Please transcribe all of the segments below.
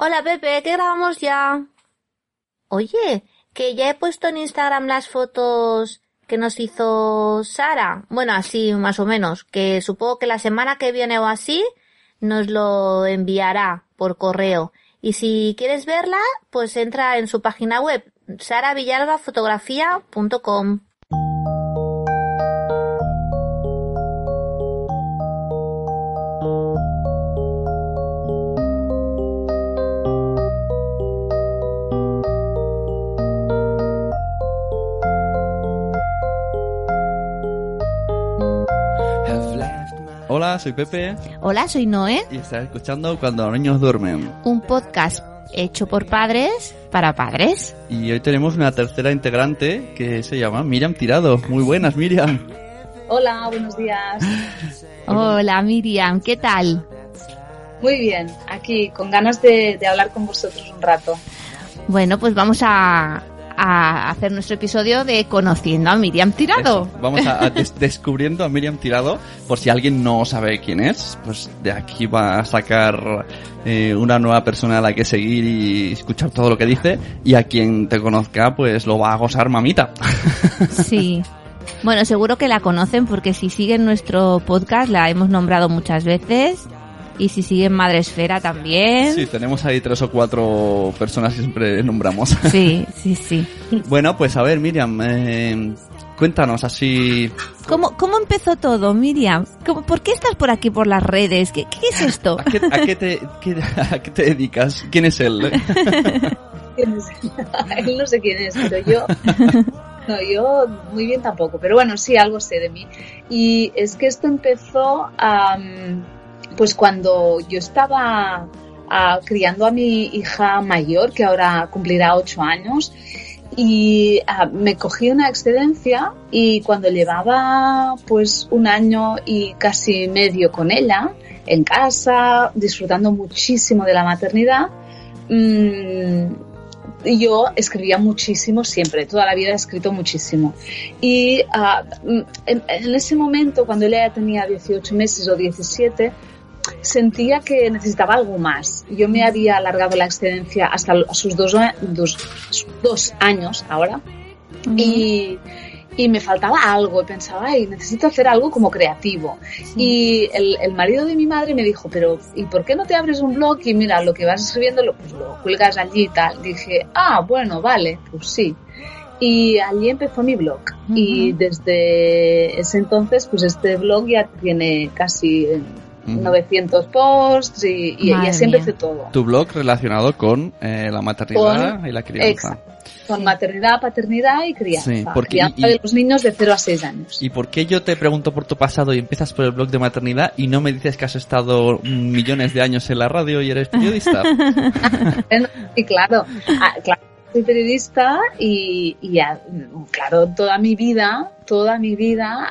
Hola Pepe, ¿qué grabamos ya? Oye, que ya he puesto en Instagram las fotos que nos hizo Sara. Bueno, así más o menos, que supongo que la semana que viene o así nos lo enviará por correo. Y si quieres verla, pues entra en su página web, saravillalbafotografía.com. Hola, soy Pepe Hola, soy Noé, y estás escuchando Cuando los niños duermen. un podcast hecho por padres para padres. Y hoy tenemos una tercera integrante que se llama Miriam Tirado. Muy buenas, Miriam. Hola, buenos días. Hola Miriam, ¿qué tal? Muy bien, aquí con ganas de, de hablar con vosotros un rato. Bueno, pues vamos a, a hacer nuestro episodio de Conociendo a Miriam Tirado. Eso, Vamos a, a des- descubriendo a Miriam Tirado. Por si alguien no sabe quién es, pues de aquí va a sacar eh, una nueva persona a la que seguir y escuchar todo lo que dice. Y a quien te conozca, pues lo va a gozar mamita. Sí. Bueno, seguro que la conocen porque si siguen nuestro podcast la hemos nombrado muchas veces y si siguen Madresfera también. Sí, tenemos ahí tres o cuatro personas que siempre nombramos. Sí, sí, sí. Bueno, pues a ver, Miriam, eh, cuéntanos así. ¿Cómo, cómo empezó todo, Miriam? ¿Cómo- ¿Por qué estás por aquí por las redes? ¿Qué, qué es esto? ¿A qué, a qué te, qué- a qué te dedicas? ¿Quién es él? ¿Quién es? Él no sé quién es, pero yo... No, yo muy bien tampoco, pero bueno, sí, algo sé de mí. Y es que esto empezó am, pues cuando yo estaba ah, criando a mi hija mayor, que ahora cumplirá ocho años, y ah, me cogí una excedencia y cuando llevaba pues un año y casi medio con ella en casa, disfrutando muchísimo de la maternidad, mm, yo escribía muchísimo siempre, toda la vida he escrito muchísimo. Y ah, mm, en, en ese momento, cuando ella tenía 18 meses o 17, sentía que necesitaba algo más. Yo me había alargado la excedencia hasta sus dos, dos, dos años ahora y, y me faltaba algo. Pensaba, ay, necesito hacer algo como creativo. Y el, el marido de mi madre me dijo, pero ¿y por qué no te abres un blog y mira, lo que vas escribiendo lo, pues lo cuelgas allí y tal? Dije, ah, bueno, vale, pues sí. Y allí empezó mi blog. Y desde ese entonces, pues este blog ya tiene casi. 900 posts y, y, y Madre así mía. empecé todo. Tu blog relacionado con eh, la maternidad y la crianza. Exacto. Con maternidad, paternidad y crianza. Sí, porque- crianza y- de los niños de 0 a 6 años. ¿Y por qué yo te pregunto por tu pasado y empiezas por el blog de maternidad y no me dices que has estado millones de años en la radio y eres periodista? Y claro, ah, claro, soy periodista y, claro, toda mi vida, toda mi vida,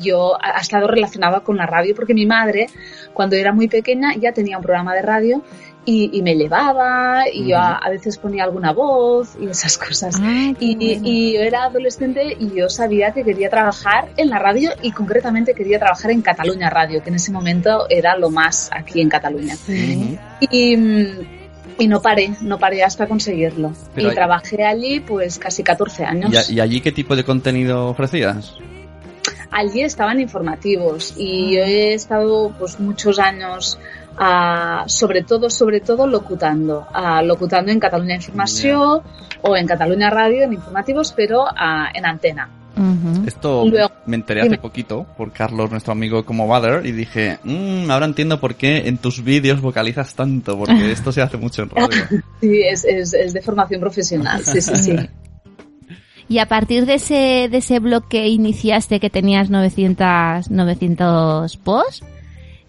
yo ha estado relacionada con la radio porque mi madre, cuando era muy pequeña, ya tenía un programa de radio y, y me llevaba y yo a, a veces ponía alguna voz y esas cosas. Ah, Y, yo era adolescente y yo sabía que quería trabajar en la radio y concretamente quería trabajar en Cataluña Radio, que en ese momento era lo más aquí en Cataluña. Y, mm, y no paré, no paré hasta conseguirlo. Pero y hay- trabajé allí pues casi 14 años. ¿Y, allí qué tipo de contenido ofrecías? Allí estaban informativos y yo he estado pues muchos años ah, sobre todo, sobre todo locutando, ah, locutando en Cataluña Información o en Cataluña Radio en informativos, pero ah, en antena. Esto Luego- me enteré hace dime. poquito por Carlos, nuestro amigo como Mother, y dije, mmm, ahora entiendo por qué en tus vídeos vocalizas tanto, porque esto se hace mucho en radio. Sí, es, es, es de formación profesional, sí, sí, sí. Y a partir de ese, de ese blog que iniciaste que tenías 900, 900 posts,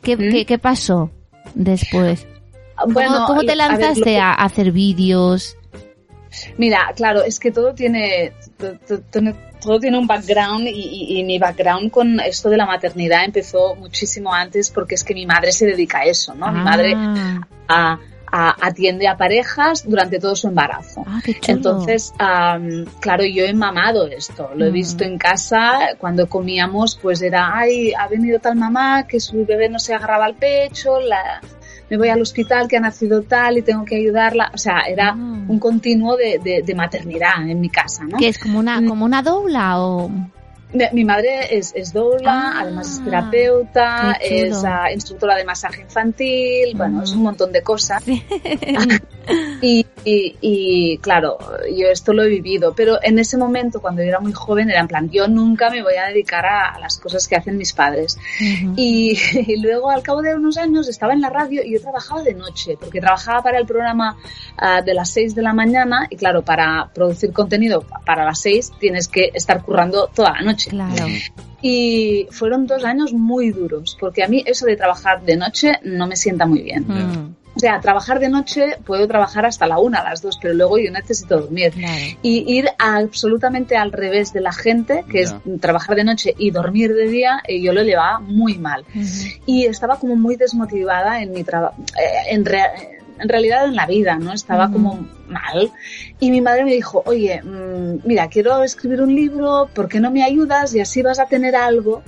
¿qué, ¿Mm? qué, qué pasó después? ¿Cómo, Bueno, cómo te a ver, lanzaste que- a, a hacer vídeos? Mira, claro, es que todo tiene, to- to- tiene- todo tiene un background y, y- y mi background con esto de la maternidad empezó muchísimo antes porque es que mi madre se dedica a eso, ¿no? Mi Ah. madre a- a- atiende a parejas durante todo su embarazo. Ah, qué chulo. Entonces, am, claro, yo he mamado esto, lo he Mm. visto en casa, cuando comíamos, pues era, ay, ha venido tal mamá que su bebé no se agarraba al pecho, la, me voy al hospital que ha nacido tal y tengo que ayudarla. O sea, era Ah. un continuo de, de- de maternidad en mi casa, ¿no? Que es como una, como una doula o... Mi, madre es, es doula, Ah, además es terapeuta, es ah, instructora de masaje infantil, bueno, es un montón de cosas. Y, y, y, claro, yo esto lo he vivido, pero en ese momento, cuando yo era muy joven, era en plan, yo nunca me voy a dedicar a, a las cosas que hacen mis padres. Y, y luego, al cabo de unos años, estaba en la radio y yo trabajaba de noche, porque trabajaba para el programa ah, de las 6 de la mañana y claro, para producir contenido para las 6 tienes que estar currando toda la noche. Claro. Y fueron dos años muy duros, porque a mí eso de trabajar de noche no me sienta muy bien. O sea, trabajar de noche puedo trabajar hasta la una, a las dos, pero luego yo necesito dormir. claro. Y ir absolutamente al revés de la gente, que es trabajar de noche y dormir de día, eh, yo lo llevaba muy mal. Ujú. Y estaba como muy desmotivada en mi trabajo, en, rea- en realidad en la vida, ¿no? Estaba Ujú. como mal. Y mi madre me dijo, oye, mm, mira, quiero escribir un libro, ¿por qué no me ayudas? Y así vas a tener algo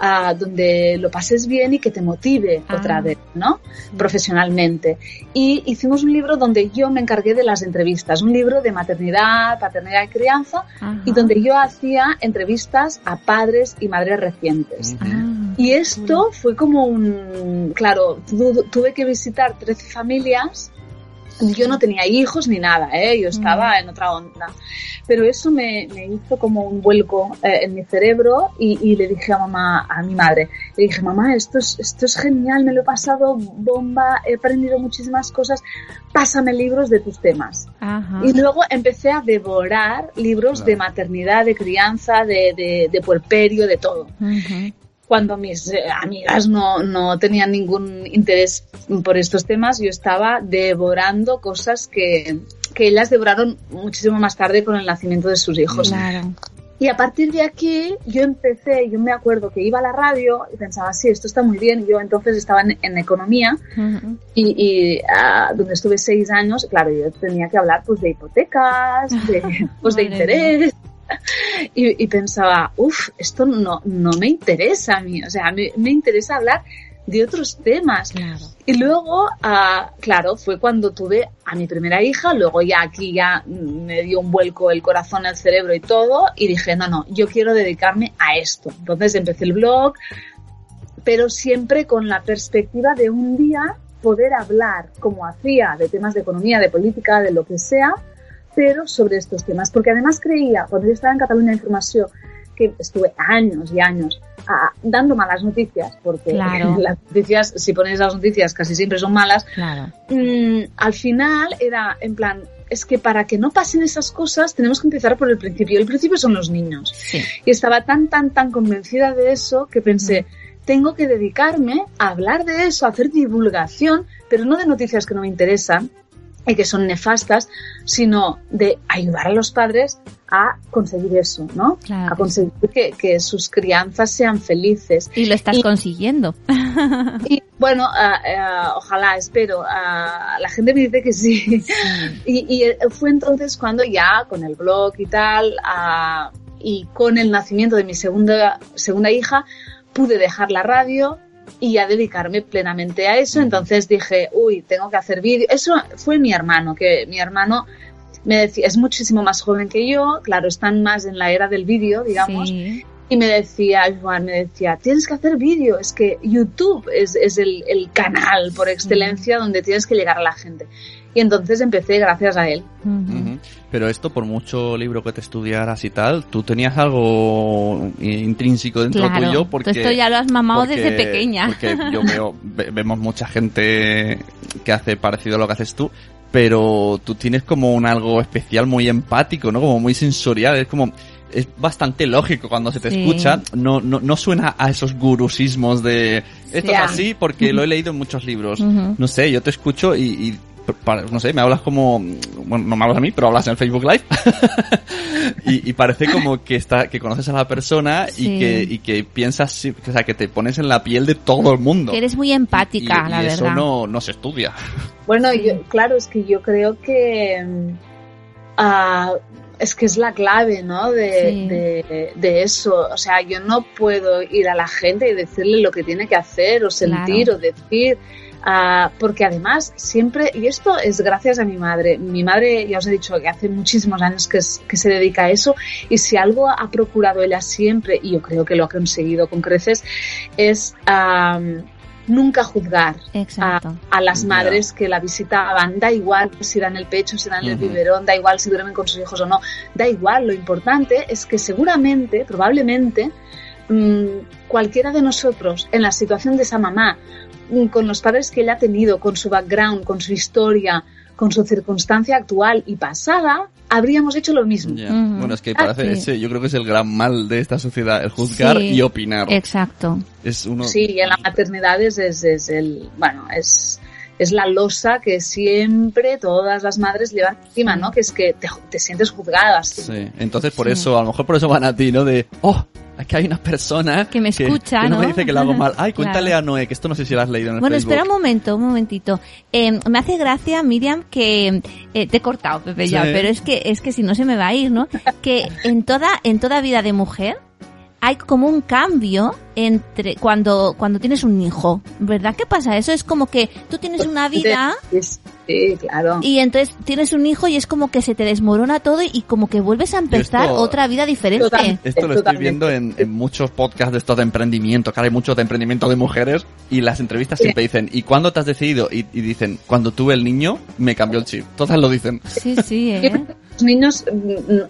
ah, donde lo pases bien y que te motive Ah. otra vez, ¿no? Profesionalmente. Y hicimos un libro donde yo me encargué de las entrevistas, un libro de maternidad, paternidad y crianza, Ajá. y donde yo hacía entrevistas a padres y madres recientes. Ah. Y esto fue como un, claro, tu- tuve que visitar 13 familias. Yo no tenía hijos ni nada, ¿eh? yo estaba en otra onda. Pero eso me, me hizo como un vuelco eh, en mi cerebro y, y le dije a mamá, a mi madre, le dije, mamá, esto es, esto es genial, me lo he pasado bomba, he aprendido muchísimas cosas, pásame libros de tus temas. Ajá. Y luego empecé a devorar libros Claro. de maternidad, de crianza, de, de, de puerperio, de todo. Cuando mis eh, amigas no, no tenían ningún interés por estos temas, yo estaba devorando cosas que, que ellas devoraron muchísimo más tarde con el nacimiento de sus hijos. Claro. Y a partir de aquí yo empecé, yo me acuerdo que iba a la radio y pensaba, sí, esto está muy bien. Yo entonces estaba en, en economía Ujú. y, y, ah, donde estuve seis años, claro, yo tenía que hablar pues de hipotecas, de, pues de interés. Y, y pensaba, uff, esto no, no me interesa a mí, o sea, me, me interesa hablar de otros temas. Claro. Y luego, ah, claro, fue cuando tuve a mi primera hija, luego ya aquí ya me dio un vuelco el corazón, el cerebro y todo, y dije, no, no, yo quiero dedicarme a esto. Entonces empecé el blog, pero siempre con la perspectiva de un día poder hablar como hacía de temas de economía, de política, de lo que sea, pero sobre estos temas. Porque además creía, cuando yo estaba en Cataluña Información, que estuve años y años dando malas noticias, porque Claro. las noticias, si pones las noticias, casi siempre son malas, Claro. mm, al final era en plan, es que para que no pasen esas cosas tenemos que empezar por el principio. El principio son los niños. Sí. Y estaba tan, tan, tan convencida de eso que pensé, tengo que dedicarme a hablar de eso, a hacer divulgación, pero no de noticias que no me interesan y que son nefastas, sino de ayudar a los padres a conseguir eso, ¿no? Claro A conseguir que, que sus crianzas sean felices. Y lo estás Y- consiguiendo. Y bueno, ah, ah, ojalá, espero. ah, la gente me dice que sí. Y, y, eh, fue entonces cuando ya con el blog y tal, y con el nacimiento de mi segunda, segunda hija, pude dejar la radio y ya dedicarme plenamente a eso. Entonces dije, uy, tengo que hacer vídeo. Eso fue mi hermano, que mi hermano me decía, es muchísimo más joven que yo, claro, están más en la era del vídeo, digamos. Sí. Y me decía, Juan, me decía, tienes que hacer vídeo, es que YouTube es, es el, el canal por excelencia donde tienes que llegar a la gente. Y entonces empecé gracias a él. Pero esto, por mucho libro que te estudiaras y tal, tú tenías algo intrínseco dentro Claro. tuyo porque... esto ya lo has mamado porque- desde pequeña. Porque yo veo, ve- vemos mucha gente que hace parecido a lo que haces tú, pero tú tienes como un algo especial muy empático, ¿no? Como muy sensorial, es como... Es bastante lógico cuando se te Sí. escucha, no, no, no suena a esos gurusismos de esto es así porque lo he leído en muchos libros. No sé, yo te escucho y, y no sé, me hablas como, bueno, no me hablas a mí, pero hablas en Facebook Live. y, y parece como que está, que conoces a la persona Sí. y que, y que piensas, o sea, que te pones en la piel de todo el mundo. Que eres muy empática, y, y la eso verdad. no, no se estudia. Bueno, Sí. yo, claro, es que yo creo que ah, es que es la clave, ¿no? De, Sí. de, de eso. O sea, yo no puedo ir a la gente y decirle lo que tiene que hacer o sentir Claro. o decir. Ah, porque además siempre, y esto es gracias a mi madre, mi madre ya os he dicho que hace muchísimos años que, que se dedica a eso y si algo ha procurado ella siempre, y yo creo que lo ha conseguido con creces, es nunca juzgar a, las madres que la visitaban. Da igual si dan el pecho, si dan el biberón, da igual si duermen con sus hijos o no, da igual. Lo importante es que seguramente, probablemente, mm, cualquiera de nosotros en la situación de esa mamá, con los padres que ella ha tenido, con su background, con su historia, con su circunstancia actual y pasada, habríamos hecho lo mismo. Bueno, es que parece ese, yo creo que es el gran mal de esta sociedad, el juzgar y opinar. Exacto. Es uno... Sí, en la maternidad es, es, el, bueno, es, es la losa que siempre todas las madres llevan encima, ¿no? Que es que te, te sientes juzgada. Sí, entonces por eso, a lo mejor por eso van a ti, ¿no? De, oh, aquí hay una persona que me escucha, que, no, me dice que lo hago mal. Ay, cuéntale a Noé, que esto no sé si lo has leído en el Bueno, espera un momento, un momentito. Eh, me hace gracia, Miriam, que eh, te he cortado, Pepe, ya, pero es que es que si no se me va a ir, ¿no? Que en toda en toda vida de mujer hay como un cambio entre cuando cuando tienes un hijo, ¿verdad? ¿Qué pasa? Eso es como que tú tienes una vida Sí, claro. Y entonces tienes un hijo y es como que se te desmorona todo y como que vuelves a empezar otra vida diferente. esto lo estoy viendo en, muchos podcasts de estos de emprendimiento, que hay muchos de emprendimiento de mujeres y las entrevistas siempre dicen, ¿y cuándo te has decidido? Y, dicen, cuando tuve el niño me cambió el chip. Todas lo dicen. Sí, sí, ¿eh? Los niños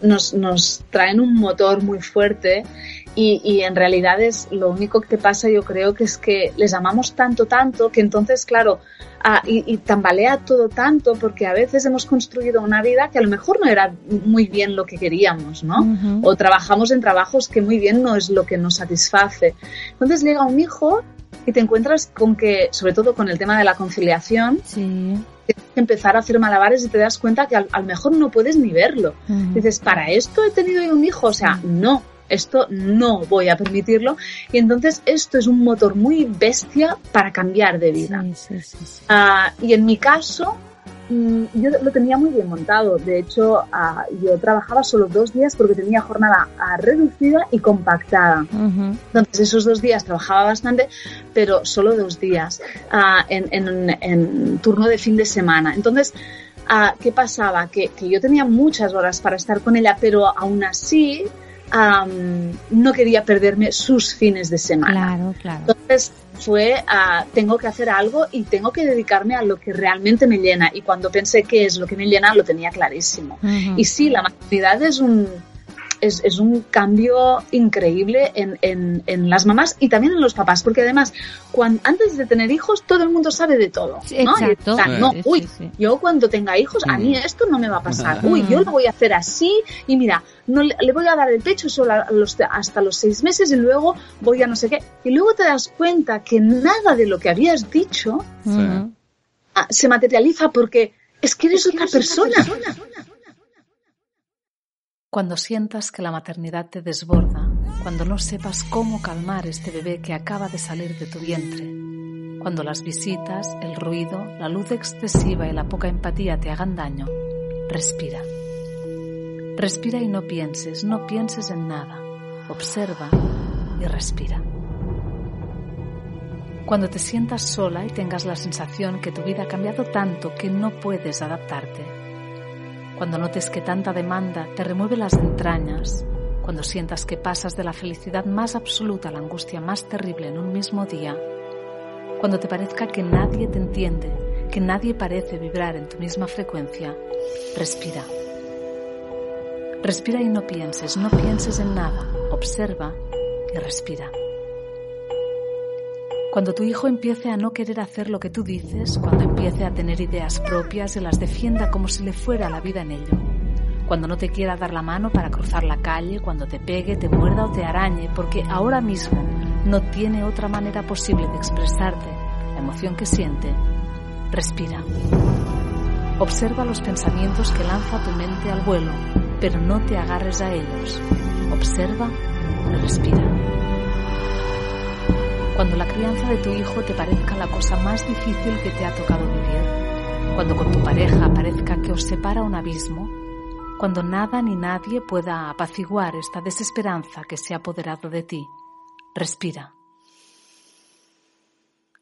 nos, nos traen un motor muy fuerte y, y, en realidad es lo único que te pasa, yo creo que es que les amamos tanto, tanto, que entonces, claro, ah, y, y, tambalea todo tanto porque a veces hemos construido una vida que a lo mejor no era muy bien lo que queríamos, ¿no? O trabajamos en trabajos que muy bien no es lo que nos satisface. Entonces llega un hijo y te encuentras con que, sobre todo con el tema de la conciliación, sí. tienes que empezar a hacer malabares y te das cuenta que a, lo mejor no puedes ni verlo. Dices, ¿para esto he tenido un hijo? O sea, no esto no voy a permitirlo. Y entonces esto es un motor muy bestia para cambiar de vida. Ah, y en mi caso, mm, yo lo tenía muy bien montado. De hecho, ah, yo trabajaba solo dos días porque tenía jornada ah, reducida y compactada. Entonces, esos dos días trabajaba bastante, pero solo dos días en, turno de fin de semana. Entonces, ¿qué pasaba? Que, que, yo tenía muchas horas para estar con ella, pero aún así no quería perderme sus fines de semana. Claro, claro. Entonces fue, a tengo que hacer algo y tengo que dedicarme a lo que realmente me llena. Y cuando pensé qué es lo que me llena, lo tenía clarísimo. Y sí, la maternidad es un, es, es un cambio increíble en, en, en, las mamás y también en los papás, porque además, cuando, antes de tener hijos, todo el mundo sabe de todo. ¿no? Exacto. no, uy, yo cuando tenga hijos, a mí esto no me va a pasar. Uy, yo lo voy a hacer así y mira, no le voy a dar el pecho solo los, hasta los seis meses y luego voy a no sé qué. Y luego te das cuenta que nada de lo que habías dicho ah, se materializa porque es que eres, otra, persona. Otra persona. Cuando sientas que la maternidad te desborda, cuando no sepas cómo calmar este bebé que acaba de salir de tu vientre, cuando las visitas, el ruido, la luz excesiva y la poca empatía te hagan daño, respira. Respira y no pienses, no pienses en nada. Observa y respira. Cuando te sientas sola y tengas la sensación que tu vida ha cambiado tanto que no puedes adaptarte, cuando notes que tanta demanda te remueve las entrañas, cuando sientas que pasas de la felicidad más absoluta a la angustia más terrible en un mismo día, cuando te parezca que nadie te entiende, que nadie parece vibrar en tu misma frecuencia, respira. Respira y no pienses, no pienses en nada, observa y respira. Cuando tu hijo empiece a no querer hacer lo que tú dices, cuando empiece a tener ideas propias y las defienda como si le fuera la vida en ello. Cuando no te quiera dar la mano para cruzar la calle, cuando te pegue, te muerda o te arañe, porque ahora mismo no tiene otra manera posible de expresarte la emoción que siente, respira. Observa los pensamientos que lanza tu mente al vuelo, pero no te agarres a ellos. Observa y respira. Cuando la crianza de tu hijo te parezca la cosa más difícil que te ha tocado vivir, cuando con tu pareja parezca que os separa un abismo, cuando nada ni nadie pueda apaciguar esta desesperanza que se ha apoderado de ti, respira.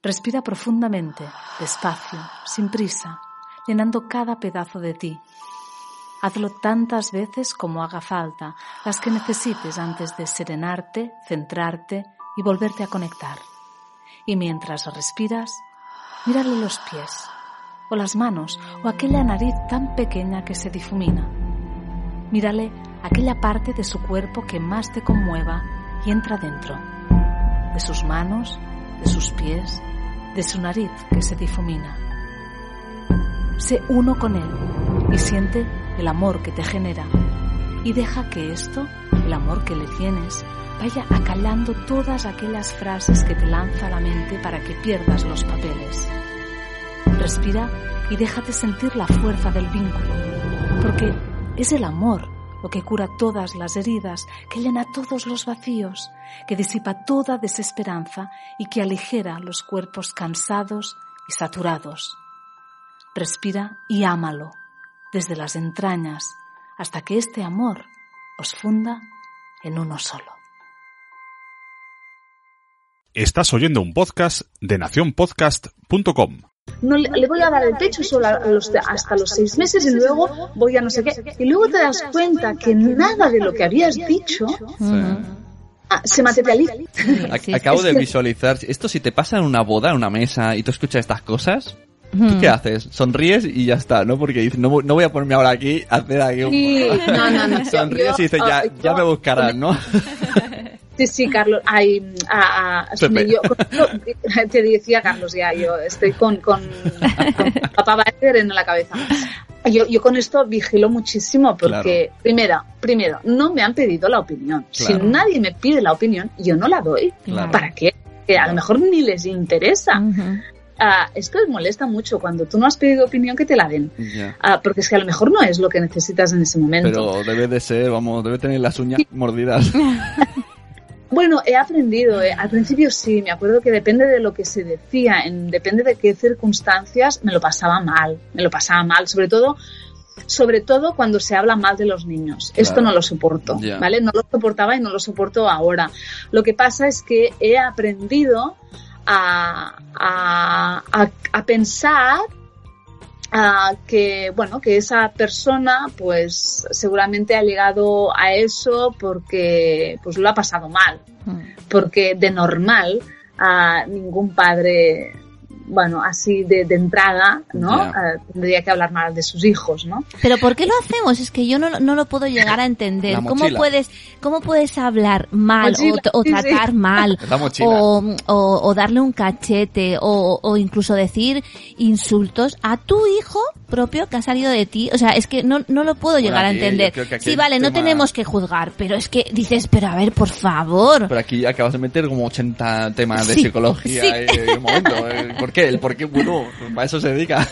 Respira profundamente, despacio, sin prisa, llenando cada pedazo de ti. Hazlo tantas veces como haga falta, las que necesites antes de serenarte, centrarte y volverte a conectar. Y mientras respiras, mírale los pies, o las manos, o aquella nariz tan pequeña que se difumina. Mírale aquella parte de su cuerpo que más te conmueva y entra dentro, de sus manos, de sus pies, de su nariz que se difumina. Sé uno con él y siente el amor que te genera y deja que esto, el amor que le tienes, vaya acallando todas aquellas frases que te lanza la mente para que pierdas los papeles. Respira y déjate sentir la fuerza del vínculo, porque es el amor lo que cura todas las heridas, que llena todos los vacíos, que disipa toda desesperanza y que aligera los cuerpos cansados y saturados. Respira y ámalo, desde las entrañas, hasta que este amor os funda en uno solo. Estás oyendo un podcast de nacionpodcast.com. No le, le voy a dar el pecho solo a los- hasta los seis meses y luego voy a no sé qué. Y luego te das cuenta que nada de lo que habías dicho ah, se materializa. Sí, Acabo de visualizar. Esto si te pasa en una boda, en una mesa, y tú escuchas estas cosas, ¿tú qué haces? Sonríes y ya está, ¿no? Porque dices, no, no voy a ponerme ahora aquí a hacer aquí un... Sí, no, no, no. Sonríes y dices, ya, Yo- ya me buscarán, ¿no? Sí, sí, Carlos. Ay, a, yo, te decía Carlos ya, yo estoy con, con, con papá Biden en la cabeza. Yo, yo con esto vigilo muchísimo porque, primero, primero, no me han pedido la opinión. Claro. Si nadie me pide la opinión, yo no la doy. Claro. ¿Para qué? Que a lo mejor ni les interesa. Ujú. Ah, esto les molesta mucho cuando tú no has pedido opinión que te la den. Ah, porque es que a lo mejor no es lo que necesitas en ese momento. Pero debe de ser, vamos, debe tener las uñas mordidas. Bueno, he aprendido. eh. Al principio sí, me acuerdo que depende de lo que se decía, en, depende de qué circunstancias, me lo pasaba mal. Me lo pasaba mal, sobre todo, sobre todo cuando se habla mal de los niños. Esto no lo soporto. ¿vale? No lo soportaba y no lo soporto ahora. Lo que pasa es que he aprendido a, a, a- a pensar a que bueno que esa persona pues seguramente ha llegado a eso porque pues lo ha pasado mal. Porque de normal a ningún padre bueno así de, de entrada no. Eh, tendría que hablar mal de sus hijos no Pero ¿por qué lo hacemos? Es que yo no, no lo puedo llegar a entender. ¿Cómo puedes, cómo puedes hablar mal o, Mochila, o sí, sí. tratar mal o, o, o darle un cachete o, o incluso decir insultos a tu hijo propio que ha salido de ti? O sea, es que no, no lo puedo Bueno, llegar a entender. Sí, vale, no tenemos que juzgar, pero es que dices, pero a ver, por favor. Pero aquí acabas de meter como 80 temas de Sí, psicología sí. un momento. ¿El ¿Por qué? ¿El por qué? Bueno, para eso se dedica.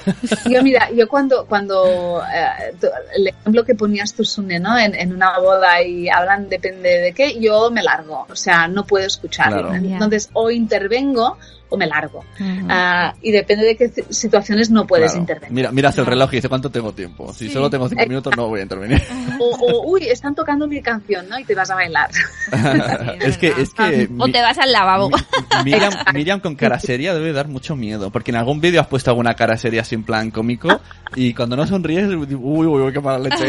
yo mira yo cuando cuando eh, tú- el ejemplo que ponías tú Sune no en, en una boda y hablan depende de qué yo me largo o sea no puedo Claro. Ya. entonces o intervengo o me largo. Ah, y depende de qué ci- situaciones no puedes Claro. intervenir Mira, miras el reloj y dices, ¿cuánto tengo tiempo? Si Sí. solo tengo 5 minutos, no voy a intervenir. o, o, uy están tocando mi canción no y te vas a bailar es que, es que... o mi- te vas al lavabo. Mi- Miriam, Miriam con cara seria debe dar mucho miedo, porque en algún vídeo has puesto alguna cara seria en plan cómico y cuando no sonríes, uy, uy, uy, qué mala leche.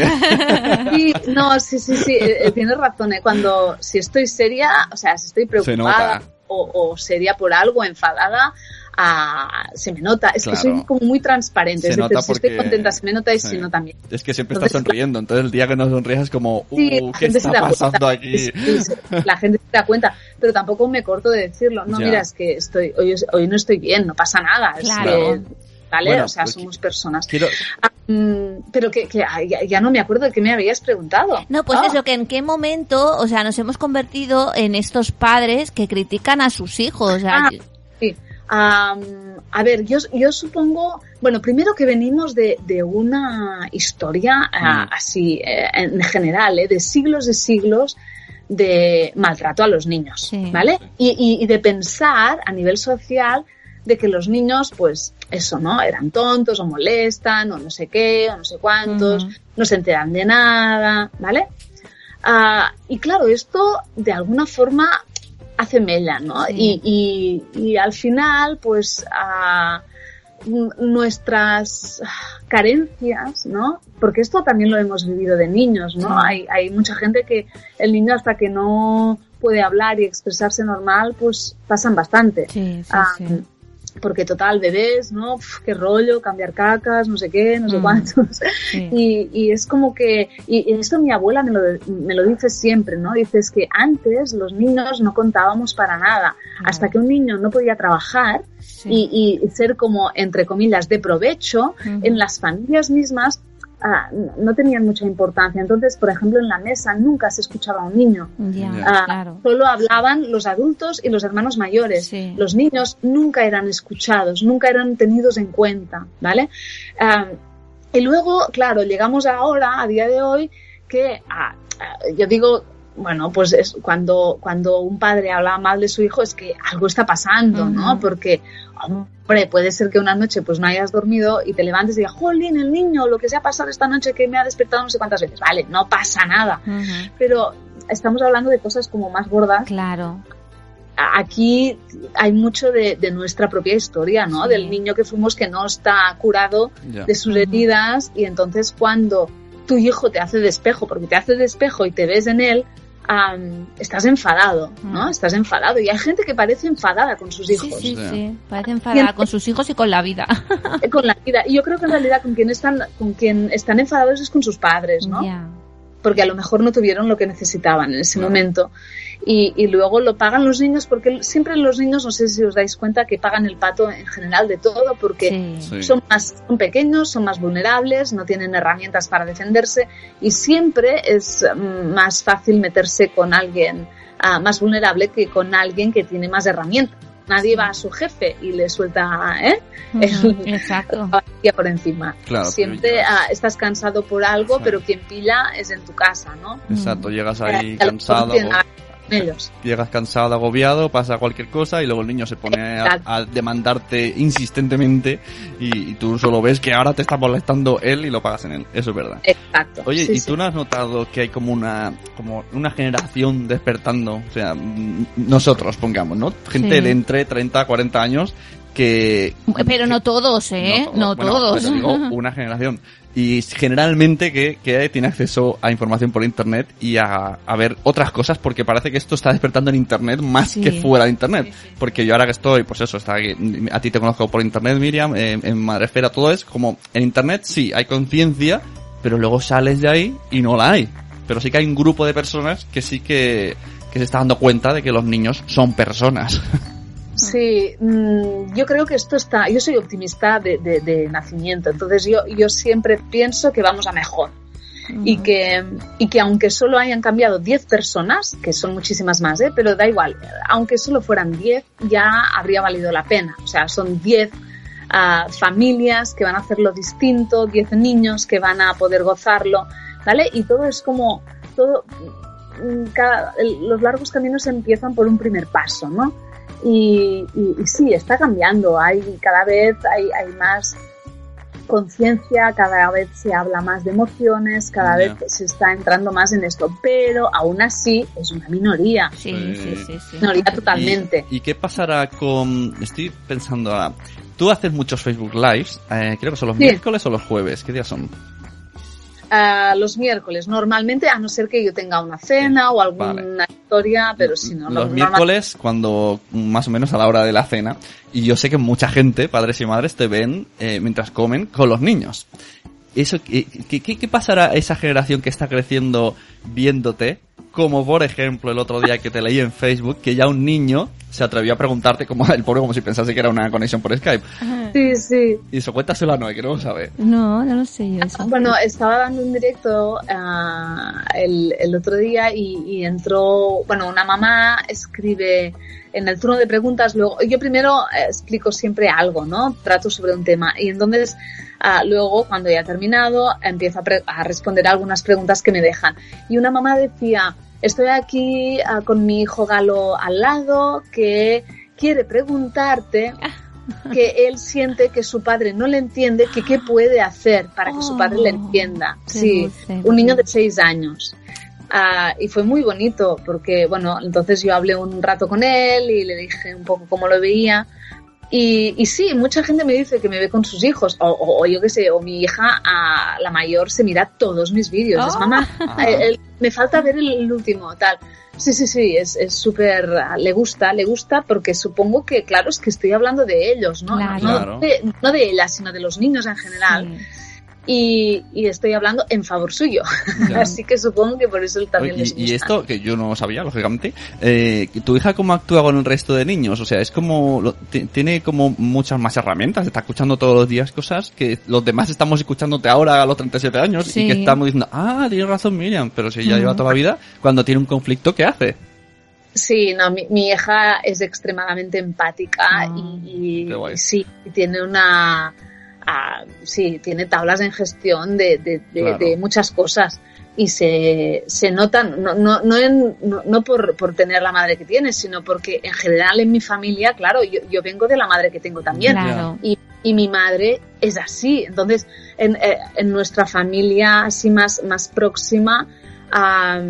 Sí, no, sí, sí, sí, eh, eh, tienes razón. eh. Cuando, si estoy seria, o sea, si estoy preocupada nota. O, o seria por algo, enfadada, ah, se me nota. Es Claro. que soy como muy transparente. Se es decir, nota si estoy porque- contenta, se me nota y sí. si no también. Es que siempre estás sonriendo, entonces el día que no sonríes es como, uh, Sí, la ¿qué gente se está da pasando cuenta. aquí? Sí, sí, la gente se da cuenta, pero tampoco me corto de decirlo. No, Ya. mira, es que estoy, hoy, es- hoy no estoy bien, no pasa nada. es Claro. que- ¿Vale? Bueno, o sea, pues, somos personas. Quiero, Ah, mm, pero que, que ya, ya no me acuerdo de qué me habías preguntado. No, pues Ah. eso, que en qué momento, o sea, nos hemos convertido en estos padres que critican a sus hijos. O sea, Ah. Sí. A ver, yo, yo supongo, bueno, primero que venimos de, de una historia Mm. así, eh, en general, eh, de siglos de siglos de maltrato a los niños, Sí. ¿vale? Y, y- y de pensar a nivel social de que los niños, pues, eso, ¿no? Eran tontos o molestan o no sé qué o no sé cuántos, no se enteran de nada, ¿vale? Ah, y claro, esto de alguna forma hace mella, ¿no? Sí. Y, y, y al final, pues, a nuestras carencias, ¿no? Porque esto también lo hemos vivido de niños, ¿no? Sí. Hay, hay mucha gente que el niño hasta que no puede hablar y expresarse normal, pues pasan bastante. Sí, sí, Ah, sí. Porque total, bebés, ¿no? Uf, qué rollo, cambiar cacas, no sé qué, no sé Mm. cuántos. sí. Y, y es como que, y esto mi abuela me lo, me lo dice siempre, ¿no? Dices que antes los niños no contábamos para nada. Hasta que un niño no podía trabajar Sí. y, y ser como, entre comillas, de provecho, en las familias mismas ah, no tenían mucha importancia. Entonces, por ejemplo, en la mesa nunca se escuchaba a un niño. Ah, claro. Solo hablaban los adultos y los hermanos mayores. Sí. Los niños nunca eran escuchados, nunca eran tenidos en cuenta, ¿vale? Ah, y luego, claro, llegamos ahora, a día de hoy, que yo digo, bueno, pues es cuando, cuando un padre habla mal de su hijo es que algo está pasando, ¿no? Porque, hombre, puede ser que una noche pues no hayas dormido y te levantes y digas, jolín, el niño, lo que se ha pasado esta noche que me ha despertado no sé cuántas veces. Vale, no pasa nada. Pero estamos hablando de cosas como más gordas Claro. aquí hay mucho de, de nuestra propia historia, ¿no? Sí. Del niño que fuimos que no está curado Ya. de sus heridas y entonces cuando tu hijo te hace de espejo, porque te hace de espejo y te ves en él, am, estás enfadado, ¿no? Mm. Estás enfadado y hay gente que parece enfadada con sus hijos, sí, Sí. sí. Parece enfadada con sus hijos y con la vida. con la vida. Y yo creo que en realidad con quien están, con quien están enfadados es con sus padres, ¿no? Porque a lo mejor no tuvieron lo que necesitaban en ese momento. Y, y luego lo pagan los niños, porque siempre los niños, no sé si os dais cuenta, que pagan el pato en general de todo, porque Sí. Son más son pequeños, son más vulnerables, no tienen herramientas para defenderse y siempre es mm, más fácil meterse con alguien ah, más vulnerable que con alguien que tiene más herramientas. Nadie va a su jefe y le suelta ¿eh? Exacto. por encima. Claro, Siempre ah, estás cansado por algo, pero quien pilla es en tu casa, ¿no? Exacto, llegas ahí ya lo cansado, ellos. llegas cansado, agobiado, pasa cualquier cosa y luego el niño se pone a, a demandarte insistentemente y, y tú solo ves que ahora te está molestando él y lo pagas en él. Eso es verdad. Exacto. Oye, Sí, ¿y sí. tú no has notado que hay como una como una generación despertando? O sea, nosotros, pongamos, ¿no? Gente Sí. de entre 30 a 40 años que... Pero no todos, ¿eh? No, bueno, todos. pero digo, una generación. Y generalmente que, que tiene acceso a información por internet y a, a ver otras cosas porque parece que esto está despertando en internet más Sí. que fuera de internet. Porque yo ahora que estoy, pues eso, está aquí, a ti te conozco por internet, Miriam, en, en Madresfera, todo es como en internet sí, hay conciencia, pero luego sales de ahí y no la hay. Pero sí que hay un grupo de personas que sí que, que se está dando cuenta de que los niños son personas. Sí, mm, yo creo que esto está. Yo soy optimista de, de- de nacimiento, entonces yo, yo siempre pienso que vamos a mejor. Y que, y que aunque solo hayan cambiado 10 personas, que son muchísimas más, ¿eh? pero da igual, aunque solo fueran 10, ya habría valido la pena. O sea, son 10 ah, familias que van a hacerlo distinto, 10 niños que van a poder gozarlo, ¿vale? Y todo es como, todo, mm, cada- los largos caminos empiezan por un primer paso, ¿no? Y, y- y sí, está cambiando, hay cada vez hay, hay más conciencia, cada vez se habla más de emociones, cada vez se está entrando más en esto, pero aún así es una minoría, Sí, sí, sí, sí. minoría totalmente. ¿Y, y qué pasará con...? Estoy pensando ahora... Tú haces muchos Facebook Lives, eh, creo que son los Sí. miércoles o los jueves, ¿qué días son? Ah, los miércoles, normalmente, a no ser que yo tenga una cena o alguna Vale. historia, pero si no, los miércoles, cuando más o menos a la hora de la cena, y yo sé que mucha gente, padres y madres, te ven eh, mientras comen con los niños. Eso, ¿qué, qué, qué pasará a esa generación que está creciendo viéndote? Como por ejemplo el otro día que te leí en Facebook que ya un niño se atrevió a preguntarte como el pobre como si pensase que era una conexión por Skype. Sí, sí. Y eso cuéntaselo a Noé, que no lo sabe. No, no lo sé yo eso. Bueno, estaba dando un directo ah, el, el otro día y, y entró, bueno, una mamá escribe en el turno de preguntas, luego, yo primero eh, explico siempre algo, ¿no? Trato sobre un tema y entonces ah, luego, cuando ya ha terminado, empiezo a, pre- a responder algunas preguntas que me dejan. Y una mamá decía, estoy aquí ah, con mi hijo Galo al lado que quiere preguntarte que él siente que su padre no le entiende, que qué puede hacer para que su padre le Oh, entienda. Sí, dulce. un niño de seis años. Ah, y fue muy bonito porque, bueno, entonces yo hablé un rato con él y le dije un poco cómo lo veía. Y, y sí, mucha gente me dice que me ve con sus hijos, o, o- o yo qué sé, o mi hija, a la mayor, se mira todos mis vídeos. Es mamá, Ah. el- me falta ver el, el último, tal. Sí, sí, sí, es es súper, ah, le gusta, le gusta porque supongo que, claro, es que estoy hablando de ellos, ¿no? Claro. No, de, no de ella, sino de los niños en general. Sí. Y, y estoy hablando en favor suyo. Ya. Así que supongo que por eso también Oye, les y, gusta. y esto, que yo no sabía, lógicamente, eh, ¿tu hija cómo actúa con el resto de niños? O sea, es como, lo- ti- tiene como muchas más herramientas, está escuchando todos los días cosas que los demás estamos escuchándote ahora a los 37 años Sí. y que estamos diciendo, ah, tienes razón Miriam, pero si ella Ujú. lleva toda la vida, cuando tiene un conflicto, ¿qué hace? Sí, no, mi, mi hija es extremadamente empática Ah, y, y qué guay. sí, y tiene una, ah, sí, tiene tablas en gestión de, de, de- Claro. de muchas cosas y se, se notan, no, no, no, en- no, no por, por tener la madre que tiene, sino porque en general en mi familia, claro, yo, yo vengo de la madre que tengo también. Claro. Y, y mi madre es así. Entonces, en, eh, en nuestra familia así más, más próxima, a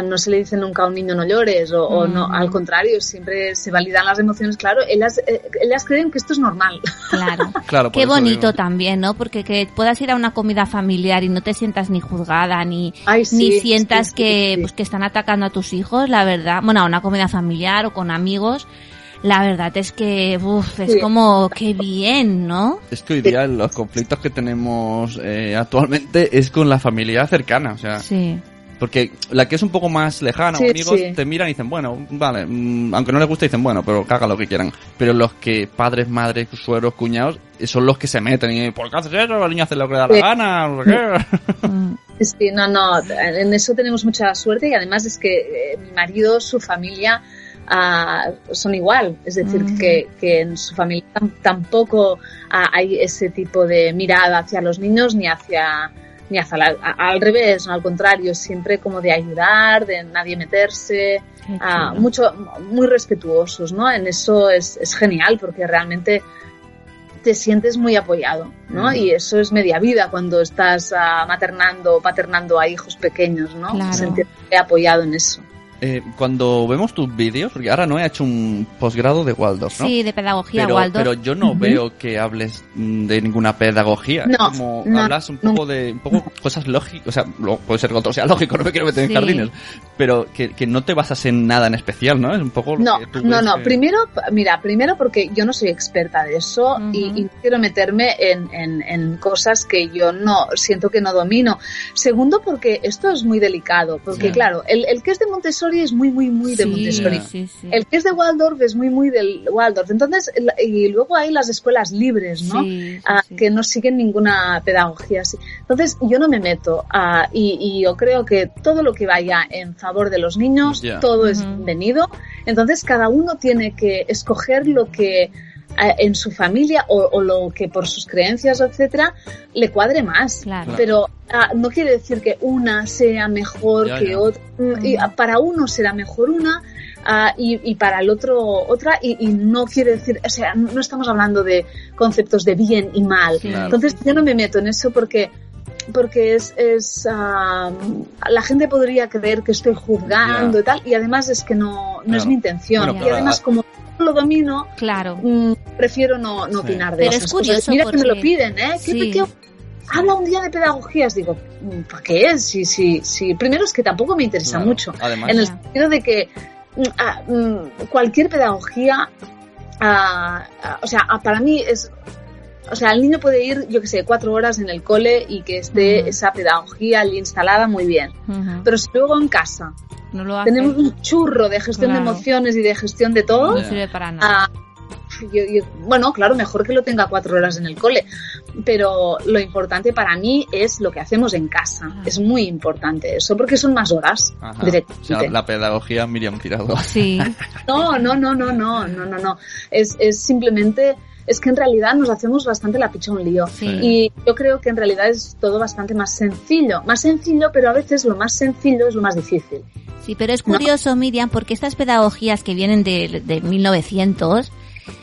no se le dice nunca a un niño no llores o, o no, Mm. al contrario, siempre se validan las emociones. Claro, ellas, eh, ellas creen que esto es normal. Claro. Claro, Qué bonito digo. también, ¿no? Porque que puedas ir a una comida familiar y no te sientas ni juzgada, ni, Ay, sí, ni sientas sí, sí, que, sí. pues, que están atacando a tus hijos, la verdad. Bueno, a una comida familiar o con amigos. La verdad es que, uff, es Sí. como, qué bien, ¿no? Es que hoy día los conflictos que tenemos eh, actualmente es con la familia cercana, o sea, Sí. Porque la que es un poco más lejana Sí, o amigos sí. te miran y dicen, bueno, vale, mm, aunque no les guste dicen, bueno, pero caga lo que quieran. Pero los que padres, madres, suegros, cuñados, eh, son los que se meten y, ¿por qué haces eso? El niño hace lo que le da la Sí. gana, qué. Sí, no, no, en eso tenemos mucha suerte y además es que eh, mi marido, su familia ah, son igual, es decir, que, que en su familia tam- tampoco ah, hay ese tipo de mirada hacia los niños ni hacia ni hacia la- a- al revés, no al contrario, siempre como de ayudar, de nadie meterse, ah, mucho, muy respetuosos, ¿no? En eso es, es genial porque realmente te sientes muy apoyado, ¿no? Mm. Y eso es media vida cuando estás ah, maternando o paternando a hijos pequeños, ¿no? Claro. Sentirte apoyado en eso. Eh, cuando vemos tus vídeos, porque ahora no he hecho un posgrado de Waldorf, ¿no? Sí, de pedagogía, pero, Waldorf. pero yo no Ujú. veo que hables mm, de ninguna pedagogía. No, como no, hablas un no. poco de un poco cosas lógicas, o sea, lo- puede ser que otro sea lógico, no me quiero meter Sí. en jardines, pero que, que no te basas en nada en especial, ¿no? Es un poco lo No, que tú no, ves no. que- Primero, mira, primero porque yo no soy experta de eso Ujú. y, y no quiero meterme en, en- en cosas que yo no siento que no domino. Segundo, porque esto es muy delicado, porque Sí. claro, el, el que es de Montessori es muy, muy, muy de sí, Montessori. sí, sí. El que es de Waldorf es muy, muy del Waldorf. Entonces, y luego hay las escuelas libres, ¿no? Sí, sí, Ah, sí. que no siguen ninguna pedagogía así. Entonces, yo no me meto ah, y, y yo creo que todo lo que vaya en favor de los niños, todo es bienvenido. Entonces, cada uno tiene que escoger lo que en su familia o, o lo que por sus creencias, etcétera, le cuadre más. Claro. Pero ah, no quiere decir que una sea mejor que ya. otra. Mm, y, ah, para uno será mejor una ah, y, y para el otro otra. Y, y no quiere decir, o sea, no estamos hablando de conceptos de bien y mal. Sí, Claro. Entonces yo no me meto en eso porque porque es, es ah, la gente podría creer que estoy juzgando y tal y además es que no, no es mi intención Bueno, y además como no lo domino Claro. mm, prefiero no, no Sí. opinar de Pero esas es cosas. Mira que me lo piden, ¿eh? ¿Qué, Sí. qué- habla un día de pedagogías, digo, mm, ¿para qué es? Si, si, si, primero es que tampoco me interesa Claro. mucho, Además, en el Ya. sentido de que mm, cualquier pedagogía, o sea, para mí es, o sea, el niño puede ir, yo que sé, cuatro horas en el cole y que esté Ujú. esa pedagogía instalada muy bien. Ujú. Pero si luego en casa no lo tenemos un churro de gestión Claro. de emociones y de gestión de todo, No sirve para nada. Ah, yo- yo- bueno, claro, mejor que lo tenga cuatro horas en el cole, pero lo importante para mí es lo que hacemos en casa. Ah. Es muy importante eso, porque son más horas. O directamente. sea, la pedagogía Miriam Tirado. Sí. No, no, no, no, no, no, no, no. Es, es simplemente, es que en realidad nos hacemos bastante la picha un lío. Sí. Y yo creo que en realidad es todo bastante más sencillo. Más sencillo, pero a veces lo más sencillo es lo más difícil. Sí, pero es curioso, Miriam, porque estas pedagogías que vienen de, de 1900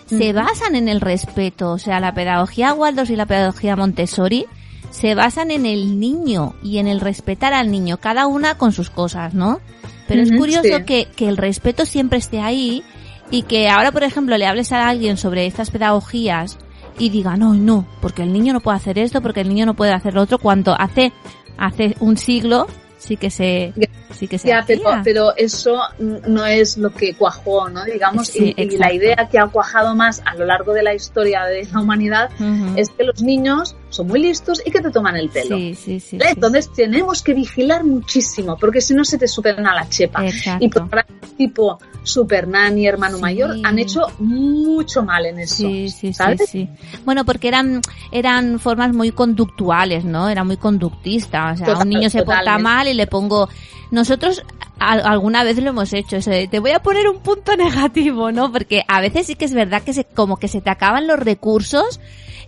se Ujú. basan en el respeto. O sea, la pedagogía Waldorf y la pedagogía Montessori se basan en el niño y en el respetar al niño, cada una con sus cosas, ¿no? Pero es curioso sí. que, que el respeto siempre esté ahí y que ahora, por ejemplo, le hables a alguien sobre estas pedagogías y diga, no, no, porque el niño no puede hacer esto, porque el niño no puede hacer lo otro, cuando hace, hace un siglo sí que se, sí que se Ya, pero, pero eso no es lo que cuajó, ¿no? Digamos, Sí, y, la idea que ha cuajado más a lo largo de la historia de la humanidad es que los niños son muy listos y que te toman el pelo. Sí, sí, sí. Entonces tenemos que vigilar muchísimo, porque si no se te superan a la chepa. Exacto. Y programas tipo Super Nanny, Hermano. Mayor, han hecho mucho mal en eso. Sí, sí, sí, ¿sabes? sí. Bueno, porque eran, eran formas muy conductuales, ¿no? Era muy conductista. O sea, Total- un niño se porta mal y le pongo... Nosotros alguna vez lo hemos hecho, eso de, te voy a poner un punto negativo, ¿no? Porque a veces sí que es verdad que se, como que se te acaban los recursos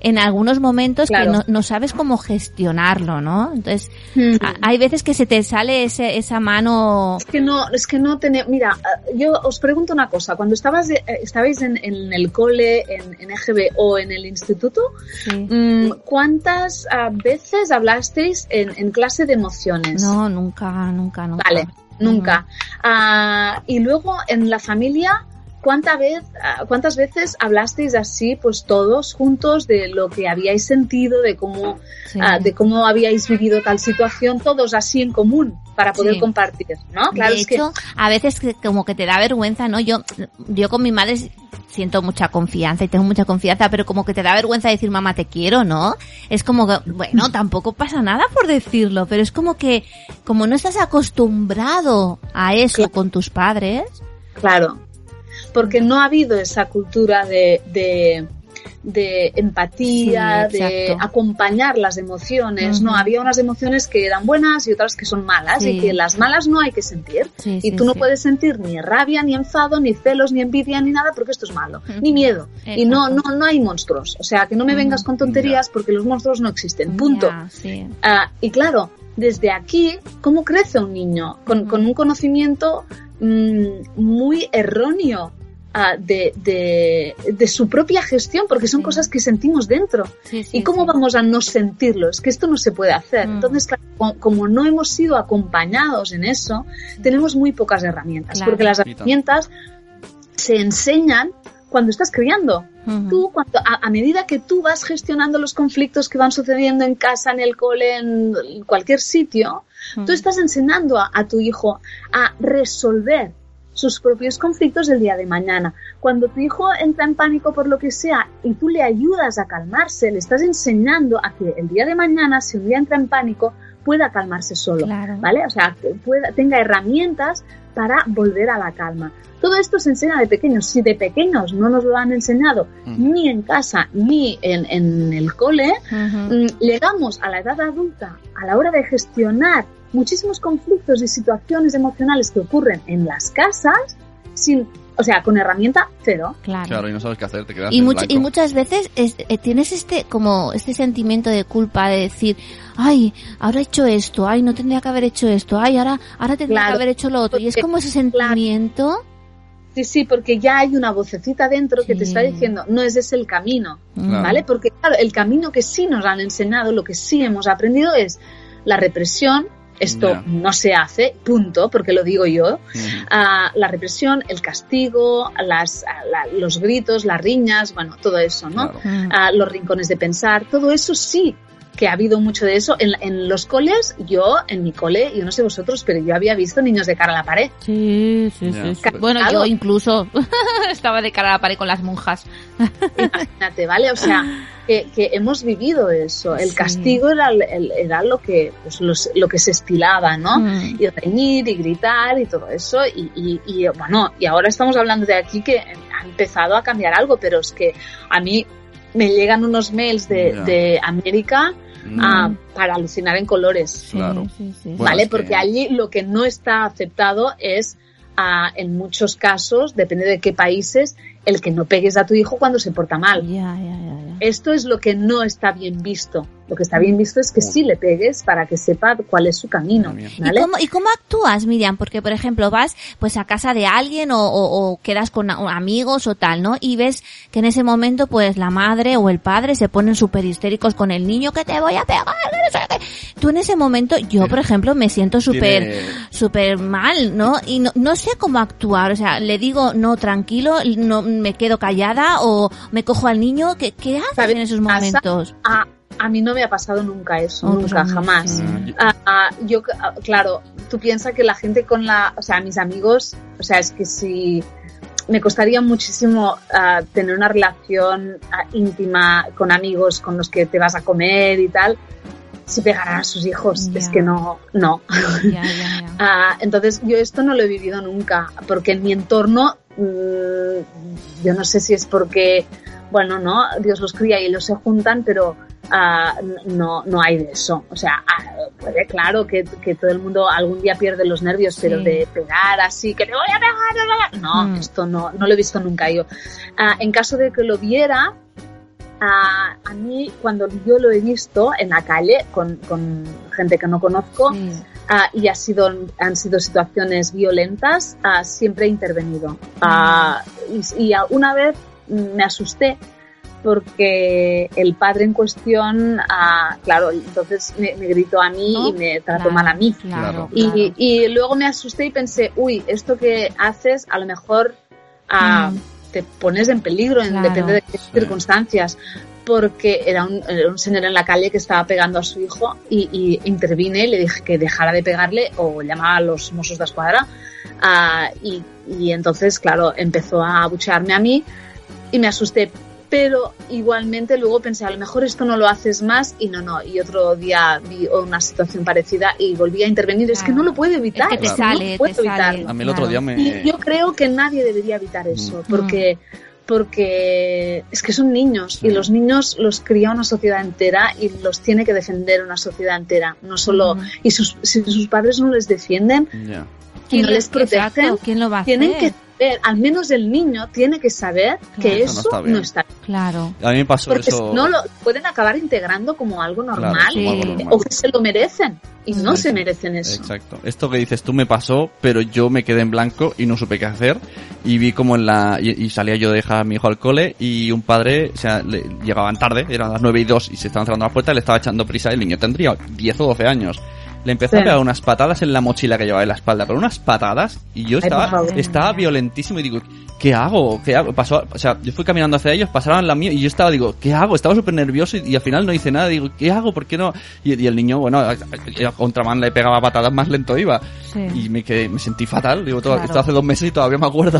en algunos momentos Claro. que no, no sabes cómo gestionarlo, ¿no? Entonces, Mm. a- hay veces que se te sale ese, esa mano... Es que no, es que no tenemos. Mira, eh, yo os pregunto una cosa. Cuando estabas, de- eh, estabais en, en el cole, en, en EGB o en el instituto, Sí. mm, ¿cuántas ah, veces hablasteis en, en clase de emociones? No, nunca, nunca, nunca. Vale, nunca. Ah, y luego en la familia, ¿cuánta vez, ah, ¿cuántas veces hablasteis así, pues todos juntos, de lo que habíais sentido, de cómo, Sí. ah, de cómo habíais vivido tal situación, todos así en común, para poder Sí. compartir, ¿no? Claro, de es que hecho, a veces que- como que te da vergüenza, ¿no? Yo, yo con mi madre siento mucha confianza y tengo mucha confianza, pero como que te da vergüenza decir mamá te quiero, ¿no? Es como que, bueno, tampoco pasa nada por decirlo, pero es como que, como no estás acostumbrado a eso Claro. con tus padres, Claro, porque no ha habido esa cultura de, de, de empatía, Sí, de acompañar las emociones, ¿no? Había unas emociones que eran buenas y otras que son malas Sí. y que las malas no hay que sentir. Sí, y tú no puedes sentir ni rabia, ni enfado, ni celos, ni envidia, ni nada porque esto es malo, ni miedo. Y no, no, no hay monstruos. O sea, que no me vengas con tonterías porque los monstruos no existen. Punto. Ah, y claro, desde aquí, ¿cómo crece un niño? Con, con un conocimiento mm, muy erróneo ah, de, de, de su propia gestión, porque son Sí. cosas que sentimos dentro. Sí, sí, ¿Y cómo sí. vamos a no sentirlo? Es que esto no se puede hacer. Mm. Entonces, como no hemos sido acompañados en eso, tenemos muy pocas herramientas, Claro. porque las herramientas se enseñan cuando estás criando tú, cuando, a, a medida que tú vas gestionando los conflictos que van sucediendo en casa, en el cole, en cualquier sitio, tú estás enseñando a, a tu hijo a resolver sus propios conflictos el día de mañana. Cuando tu hijo entra en pánico por lo que sea y tú le ayudas a calmarse, le estás enseñando a que el día de mañana, si un día entra en pánico, pueda calmarse solo. Claro. ¿Vale? O sea, que pueda, tenga herramientas para volver a la calma. Todo esto se enseña de pequeños. Si de pequeños no nos lo han enseñado Mm. ni en casa ni en, en el cole, Ujú. mm, llegamos a la edad adulta a la hora de gestionar muchísimos conflictos y situaciones emocionales que ocurren en las casas sin, o sea, con herramienta cero. Claro. Claro, y no sabes qué hacer, te quedas y, en much- y muchas veces es- eh, tienes este como este sentimiento de culpa de decir ay ahora he hecho esto ay no tendría que haber hecho esto ay ahora ahora tendría Claro, que haber hecho lo otro y es como ese sentimiento Sí, sí, porque ya hay una vocecita dentro que te está diciendo, no ese es el camino. ¿vale? Porque claro, el camino que sí nos han enseñado, lo que sí hemos aprendido es la represión, esto no se hace, punto, porque lo digo yo. Ah, la represión, el castigo, las, ah, la- los gritos, las riñas, bueno, todo eso, ¿no? Claro. Ah, los rincones de pensar, todo eso sí que ha habido mucho de eso. En, en los coles, yo, en mi cole, yo no sé vosotros, pero yo había visto niños de cara a la pared. sí sí sí, sí. bueno yo incluso estaba de cara a la pared con las monjas Imagínate, ¿vale? O sea, que, que hemos vivido eso. El Sí. castigo era, el- el- era lo que pues, los- lo que se estilaba, ¿no? Mm, y reñir y gritar y todo eso y, y, y, bueno y ahora estamos hablando de aquí que ha empezado a cambiar algo pero es que a mí me llegan unos mails de, de América Mm, ah, para alucinar en colores. Sí, Claro. sí, sí. Bueno, vale que- porque allí lo que no está aceptado es ah, en muchos casos depende de qué países el que no pegues a tu hijo cuando se porta mal. Esto es lo que no está bien visto Lo que está bien visto es que sí le pegues para que sepa cuál es su camino. ¿Y cómo, ¿Y cómo actúas, Miriam? Porque, por ejemplo, vas pues a casa de alguien o, o- o quedas con amigos o tal, ¿no? Y ves que en ese momento pues la madre o el padre se ponen súper histéricos con el niño que te voy a pegar. Tú en ese momento, yo por ejemplo, me siento súper súper mal, ¿no? Y no, no sé cómo actuar. O sea, le digo, no, tranquilo, no me quedo callada o me cojo al niño. ¿Qué, qué haces ¿Sabes en esos momentos? A, a mí no me ha pasado nunca eso, Oh, nunca, jamás. Ah, yo- Ah, ah, ah, claro, tú piensas que la gente con la, o sea, mis amigos, o sea, es que si me costaría muchísimo tener una relación íntima con amigos con los que te vas a comer y tal, si pegaran a sus hijos, es que no, no. Ya, ya, ya. Entonces yo esto no lo he vivido nunca, porque en mi entorno, mm, yo no sé si es porque, bueno, no, Dios los cría y ellos se juntan, pero no, no hay de eso. O sea, puede, claro, que, que todo el mundo algún día pierde los nervios, pero de pegar así, que te voy a pegar, no, Mm. esto no, no lo he visto nunca yo. Ah, en caso de que lo viera, ah, a mí cuando yo lo he visto en la calle con, con gente que no conozco, ah, y ha sido, han sido situaciones violentas, siempre he intervenido. Ah, y, y una vez mm, me asusté porque el padre en cuestión, ah, claro, entonces me, me gritó a mí ¿No? y me trató Claro, mal a mí. Claro, Y, claro. y luego me asusté y pensé, uy, esto que haces a lo mejor ah, Mm. te pones en peligro, en- depende de qué circunstancias. Porque era un, era un señor en la calle que estaba pegando a su hijo y, y intervine y le dije que dejara de pegarle o llamaba a los mozos de escuadra. Ah, y, y entonces, claro, empezó a abuchearme a mí y me asusté. Pero igualmente luego pensé, a lo mejor esto no lo haces más y no, no. Y otro día vi una situación parecida y volví a intervenir. Es que no lo puedo evitar. Es que te no sale, puedo te sale. A mí el otro día me... Y yo creo que nadie debería evitar eso, Mm. porque, porque es que son niños Sí. y los niños los cría una sociedad entera y los tiene que defender una sociedad entera, no solo Mm. y sus, si sus padres no les defienden Ya. y no les protegen, ¿Quién lo va a tienen hacer? que saber, al menos el niño tiene que saber que Eso no está bien. no está bien, Claro. A mí me pasó porque eso... si no lo pueden acabar integrando como algo Claro, normal como algo Sí. normal. o que se lo merecen y no Sí, se merecen eso. Exacto. Esto que dices tú me pasó, pero yo me quedé en blanco y no supe qué hacer. Y vi como en la... Y, y salía yo de dejar a mi hijo al cole y un padre, o sea, le- llegaban tarde, eran las 9 y 2 y se estaban cerrando las puertas, le estaba echando prisa. El niño tendría 10 o 12 años. Le empezó a pegar unas patadas en la mochila que llevaba en la espalda, pero unas patadas y yo estaba, estaba violentísimo y digo, ¿qué hago? ¿Qué hago? Pasó, o sea, yo fui caminando hacia ellos, pasaron la mía y yo estaba, digo, ¿qué hago? Estaba súper nervioso y, y al final no hice nada, digo, ¿qué hago? ¿Por qué no? Y, y el niño, bueno, a, a- a contraman le pegaba patadas más lento iba. Sí. Y me quedé, me sentí fatal, digo, todo, Claro. esto hace dos meses y todavía me acuerdo.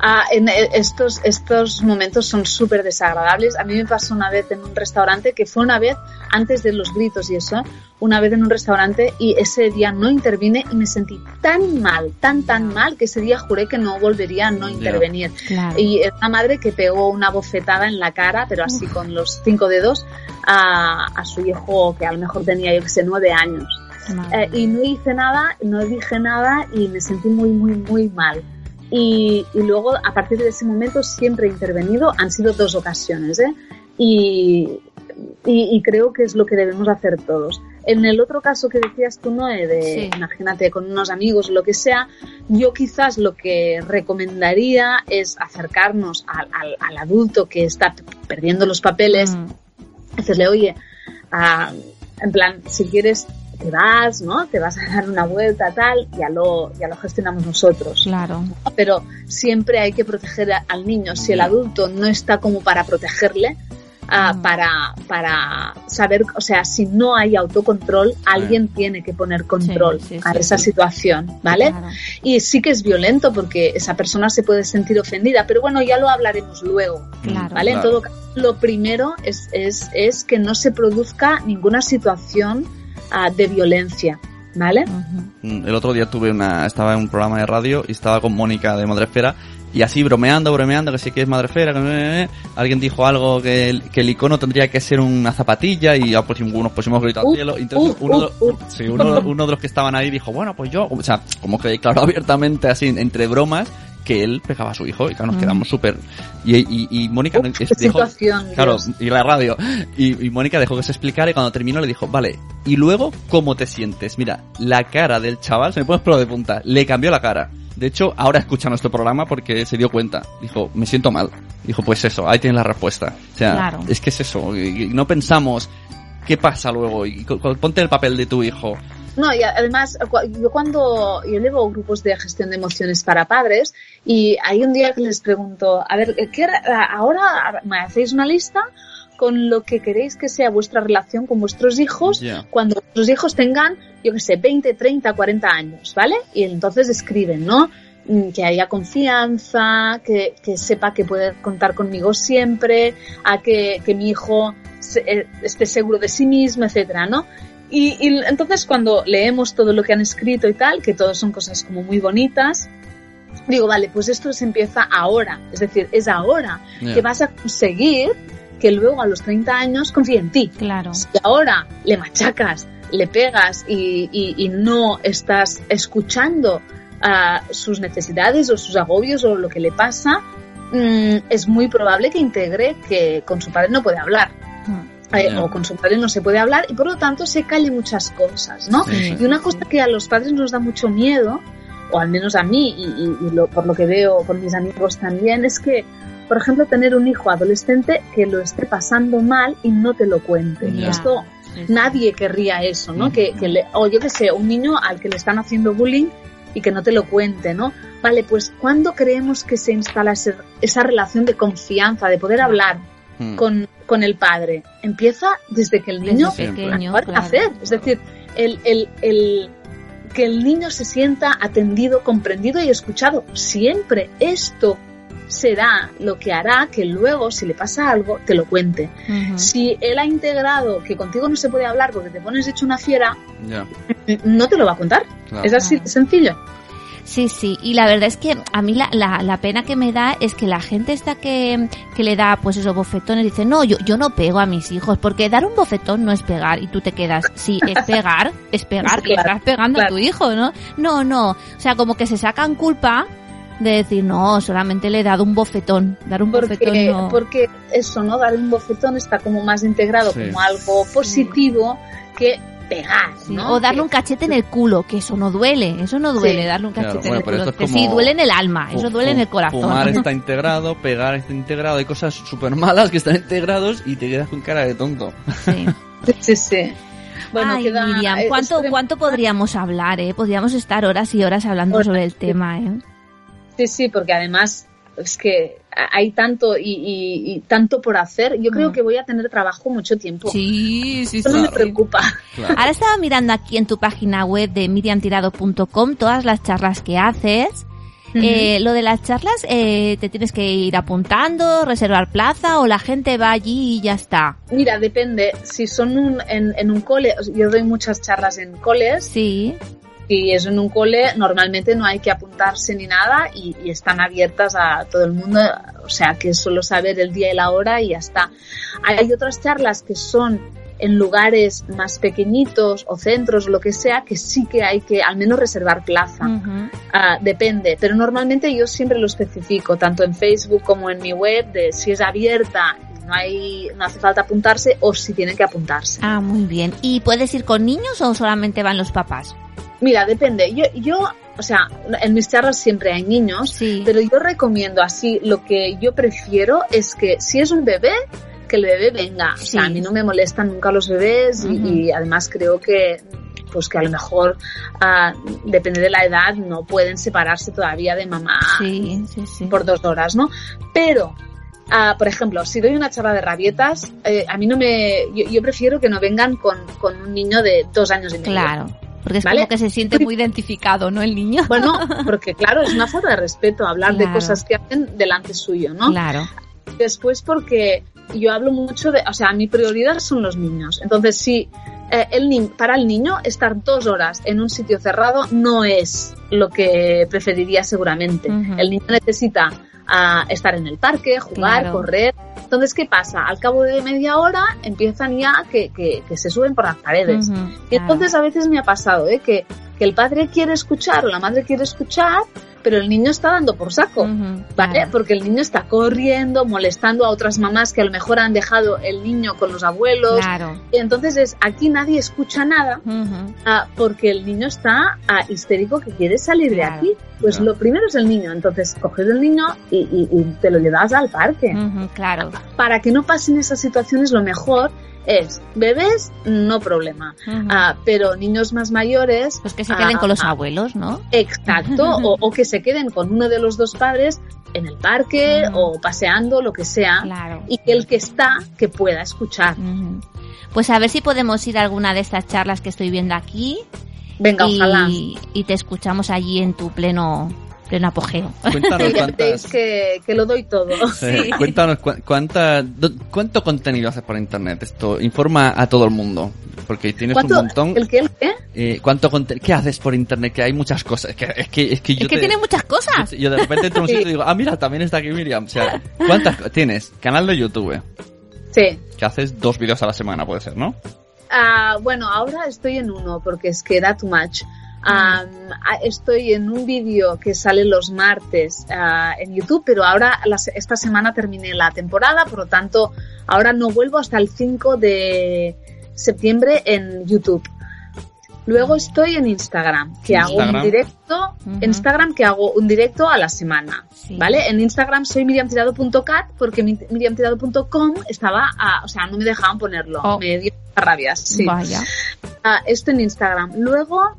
Ah, en eh, estos, estos momentos son súper desagradables. A mí me pasó una vez en un restaurante, que fue una vez antes de los gritos y eso, una vez en un restaurante y ese día no intervine y me sentí tan mal, tan, tan mal, que ese día juré que no volvería a no intervenir. Claro. Y es una madre que pegó una bofetada en la cara, pero así con los cinco dedos, a, a su hijo que a lo mejor tenía, yo que sé, nueve años. Eh, y no hice nada, no dije nada y me sentí muy, muy, muy mal. Y, y luego, a partir de ese momento, siempre he intervenido. Han sido dos ocasiones, ¿eh? Y, y, y creo que es lo que debemos hacer todos. En el otro caso que decías tú, Noé, de, Sí. imagínate, con unos amigos, lo que sea, yo quizás lo que recomendaría es acercarnos al, al, al adulto que está perdiendo los papeles Mm. decirle, oye, ah, en plan, si quieres, te vas, ¿no? Te vas a dar una vuelta, tal, ya lo, ya lo gestionamos nosotros. Claro. Pero siempre hay que proteger al niño. Si el adulto no está como para protegerle, Mm. para, para saber, o sea, si no hay autocontrol, alguien tiene que poner control sí, a sí, esa sí. situación, ¿vale? Claro. Y sí que es violento porque esa persona se puede sentir ofendida, pero bueno, ya lo hablaremos luego. Claro. ¿Vale? En todo caso, lo primero es, es, es que no se produzca ninguna situación de violencia, ¿vale? Ujú. Mm, El otro día tuve una, estaba en un programa de radio y estaba con Mónica de Madrefera y así bromeando, bromeando, que sí que es Madrefera, que eh, eh, alguien dijo algo que el, que el icono tendría que ser una zapatilla y ya pues unos pusimos grito al Uh, cielo. Entonces uh, uno, de- uh, uh. sí, uno, uno de los que estaban ahí dijo, bueno, pues yo, o sea, como que declaró abiertamente así entre bromas que él pegaba a su hijo y claro, nos quedamos súper... Y, y, y Mónica Uf, dejó... situación, Claro, Dios. y la radio. Y, y Mónica dejó que se explicara y cuando terminó le dijo, vale, y luego, ¿cómo te sientes? Mira, la cara del chaval, se me pone pelo de punta, le cambió la cara. De hecho, ahora escucha nuestro programa porque se dio cuenta. Dijo, me siento mal. Dijo, pues eso, ahí tienes la respuesta. O sea, Claro. es que es eso. no pensamos qué pasa luego. Y ponte el papel de tu hijo. No, y además, yo cuando yo llevo grupos de gestión de emociones para padres y hay un día que les pregunto, a ver, ¿qué, ra- ahora me hacéis una lista con lo que queréis que sea vuestra relación con vuestros hijos Ya. cuando vuestros hijos tengan, yo que sé, 20, 30, 40 años, ¿vale? Y entonces escriben, ¿no? Mm, Que haya confianza, que, que sepa que puede contar conmigo siempre, a que, que mi hijo se- eh, esté seguro de sí mismo, etcétera, ¿no? Y, y entonces cuando leemos todo lo que han escrito y tal, que todo son cosas como muy bonitas, digo, vale, pues esto se empieza ahora, es decir, es ahora que vas a conseguir que luego a los 30 años confíe en ti. Claro. Si ahora le machacas, le pegas y, y- y no estás escuchando ah, sus necesidades o sus agobios o lo que le pasa, mm, es muy probable que integre que con su padre no puede hablar. Eh, o con su padre no se puede hablar y por lo tanto se calle muchas cosas, ¿no? Sí, sí. Y una cosa que a los padres nos da mucho miedo, o al menos a mí, y, y- y lo- por lo que veo con mis amigos también, es que, por ejemplo, tener un hijo adolescente que lo esté pasando mal y no te lo cuente. Ya. Esto nadie querría eso, ¿no? Que, que le, o yo que sé, un niño al que le están haciendo bullying y que no te lo cuente, ¿no? Vale, pues ¿cuándo creemos que se instala ese- esa relación de confianza, de poder hablar Mm. con, con el padre? Empieza desde que el niño pequeño, hacer. Es decir, el, el, el, que el niño se sienta atendido, comprendido y escuchado. Siempre esto será lo que hará que luego, si le pasa algo, te lo cuente. Si él ha integrado que contigo no se puede hablar porque te pones hecho una fiera, no te lo va a contar. claro. Es así de sencillo. Sí, sí, y la verdad es que a mí la, la, la pena que me da es que la gente esta que, que le da pues esos bofetones dice, no, yo, yo no pego a mis hijos, porque dar un bofetón no es pegar y tú te quedas, sí, es pegar, es pegar, y Claro, estás pegando a tu hijo, ¿no? No, no, o sea, como que se sacan culpa de decir, no, solamente le he dado un bofetón, dar un bofetón Porque, no. porque eso, ¿no? Dar un bofetón está como más integrado Sí. como algo positivo que pegar, Sí, ¿no? O darle un cachete en el culo, que eso no duele, eso no duele, Sí. darle un Claro, cachete bueno, en el culo. Que sí, duele en el alma, eso duele en el corazón. Fumar está integrado, pegar está integrado, hay cosas súper malas que están integrados y te quedas con cara de tonto. Sí. Sí, sí. Bueno, Ay, queda- Miriam, eh, ¿cuánto, ¿cuánto podríamos hablar, eh? Podríamos estar horas y horas hablando Horas, sobre el tema, eh. Sí, sí, porque además es que hay tanto y, y- y tanto por hacer. Yo creo Mm. que voy a tener trabajo mucho tiempo. Sí, sí, Eso no me preocupa. Claro. Ahora estaba mirando aquí en tu página web de miriamtirado.com todas las charlas que haces. Eh, lo de las charlas, eh, te tienes que ir apuntando, reservar plaza o la gente va allí y ya está. Mira, depende. Si son un- en, en un cole, yo doy muchas charlas en coles Sí, y es en un cole, normalmente no hay que apuntarse ni nada y, y están abiertas a todo el mundo, o sea que es solo saber el día y la hora y ya está. Hay otras charlas que son en lugares más pequeñitos o centros, lo que sea, que sí que hay que al menos reservar plaza. Ah, depende, pero normalmente yo siempre lo especifico, tanto en Facebook como en mi web, de si es abierta no, hay, no hace falta apuntarse o si tienen que apuntarse. Ah, muy bien. ¿Y puedes ir con niños o solamente van los papás? Mira, depende. Yo, yo, o sea, en mis charlas siempre hay niños, Sí. pero yo recomiendo así, lo que yo prefiero es que si es un bebé, que el bebé venga. O sea, Sí. a mí no me molestan nunca los bebés y- además creo que pues que a lo mejor ah, depende de la edad no pueden separarse todavía de mamá Sí, sí, sí. por dos horas, ¿no? Pero, ah, por ejemplo, si doy una charla de rabietas, eh, a mí no me, yo, yo prefiero que no vengan con, con un niño de dos años y medio. Claro. Porque es ¿Vale? como que se siente muy identificado, ¿no? El niño. Bueno, porque claro, es una falta de respeto hablar de cosas que hacen delante suyo, ¿no? Claro. Después porque yo hablo mucho de, o sea, mi prioridad son los niños. Entonces, si eh, el ni- para el niño estar dos horas en un sitio cerrado no es lo que preferiría seguramente. El niño necesita ah, estar en el parque, jugar, Claro. correr. Entonces, ¿qué pasa? Al cabo de media hora empiezan ya que, que, que se suben por las paredes. Ujú, Y entonces a veces me ha pasado ¿eh? que, que el padre quiere escuchar o la madre quiere escuchar, pero el niño está dando por saco, ¿vale? claro. Porque el niño está corriendo, molestando a otras mamás que a lo mejor han dejado el niño con los abuelos. Claro. Y entonces es, aquí nadie escucha nada ah, porque el niño está ah, histérico que quiere salir de aquí. Pues Claro. lo primero es el niño, entonces coges el niño y, y- y te lo llevas al parque. Claro. Para que no pasen esas situaciones lo mejor es bebés, no problema. Ah, pero niños más mayores, Pues que se queden ah, con los ah, abuelos, ¿no? Exacto, o, o que se queden con uno de los dos padres en el parque o paseando, lo que sea, Claro. y que el que está, que pueda escuchar. Pues a ver si podemos ir a alguna de estas charlas que estoy viendo aquí Venga, ojalá. y te escuchamos allí en tu pleno pleno apogeo. Cuéntanos cuántas... que, que lo doy todo. Sí, Cuéntanos cu- cuánta, do- cuánto contenido haces por internet. Esto informa a todo el mundo, porque tienes un ¿Cuánto- montón. ¿El qué? ¿El qué? Eh, ¿Cuánto ¿Qué haces por internet? Que hay muchas cosas. Es que es que, es que yo es que te- tiene muchas cosas. yo, yo de repente entro a un Sí. sitio y digo, ah, mira, también está aquí Miriam. O sea, ¿cuántas tienes? Canal de YouTube, Sí. que haces dos vídeos a la semana, puede ser, ¿no? Ah, bueno, ahora estoy en uno porque es que era too much. Ah, estoy en un vídeo que sale los martes ah, en YouTube, pero ahora esta semana terminé la temporada, por lo tanto ahora no vuelvo hasta el 5 de septiembre en YouTube. Luego estoy en Instagram, que hago un directo, en Instagram que hago un directo a la semana, Sí. ¿vale? En Instagram soy miriamtirado.cat porque mi- miriamtirado.com estaba, ah, o sea, no me dejaban ponerlo, Oh. me dio rabias, sí. Vaya. Ah, esto en Instagram. Luego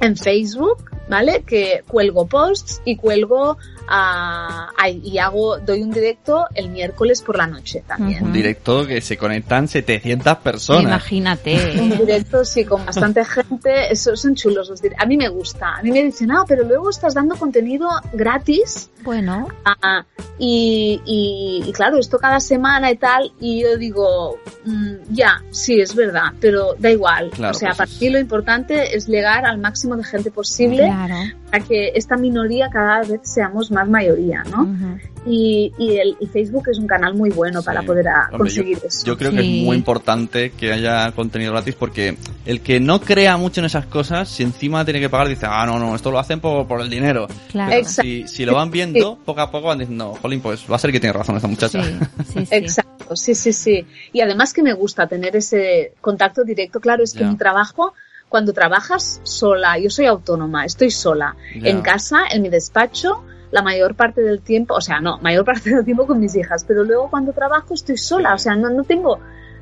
en Facebook, ¿vale? Que cuelgo posts y cuelgo ah, ay, y hago doy un directo el miércoles por la noche también. Un Ujú. directo que se conectan 700 personas. Imagínate. Un directo, sí, con bastante gente. Eso, son chulos los directos. A mí me gusta. A mí me dicen, ah, pero luego estás dando contenido gratis. bueno, ah, y, y- y claro, esto cada semana y tal. Y yo digo, mm, ya, sí, es verdad, pero da igual. Claro, o sea, pues para es- mí lo importante es llegar al máximo de gente posible claro. Para que esta minoría cada vez seamos más mayoría, ¿no? Ujú. Y, y, el, y Facebook es un canal muy bueno para Sí. poder a- Hombre, conseguir eso. Yo creo que Sí. es muy importante que haya contenido gratis porque el que no crea mucho en esas cosas, si encima tiene que pagar, dice, ah, no, no, esto lo hacen por, por el dinero. Claro. Exacto. si, si lo van viendo, poco a poco van diciendo, jolín, pues va a ser que tiene razón esta muchacha. Sí, sí, sí. Exacto, sí, sí, sí. Y además que me gusta tener ese contacto directo. Claro, es que Ya. mi trabajo, cuando trabajas sola, yo soy autónoma, estoy sola, Ya. en casa, en mi despacho, la mayor parte del tiempo, o sea, no, mayor parte del tiempo con mis hijas, pero luego cuando trabajo estoy sola, o sea, no, no tengo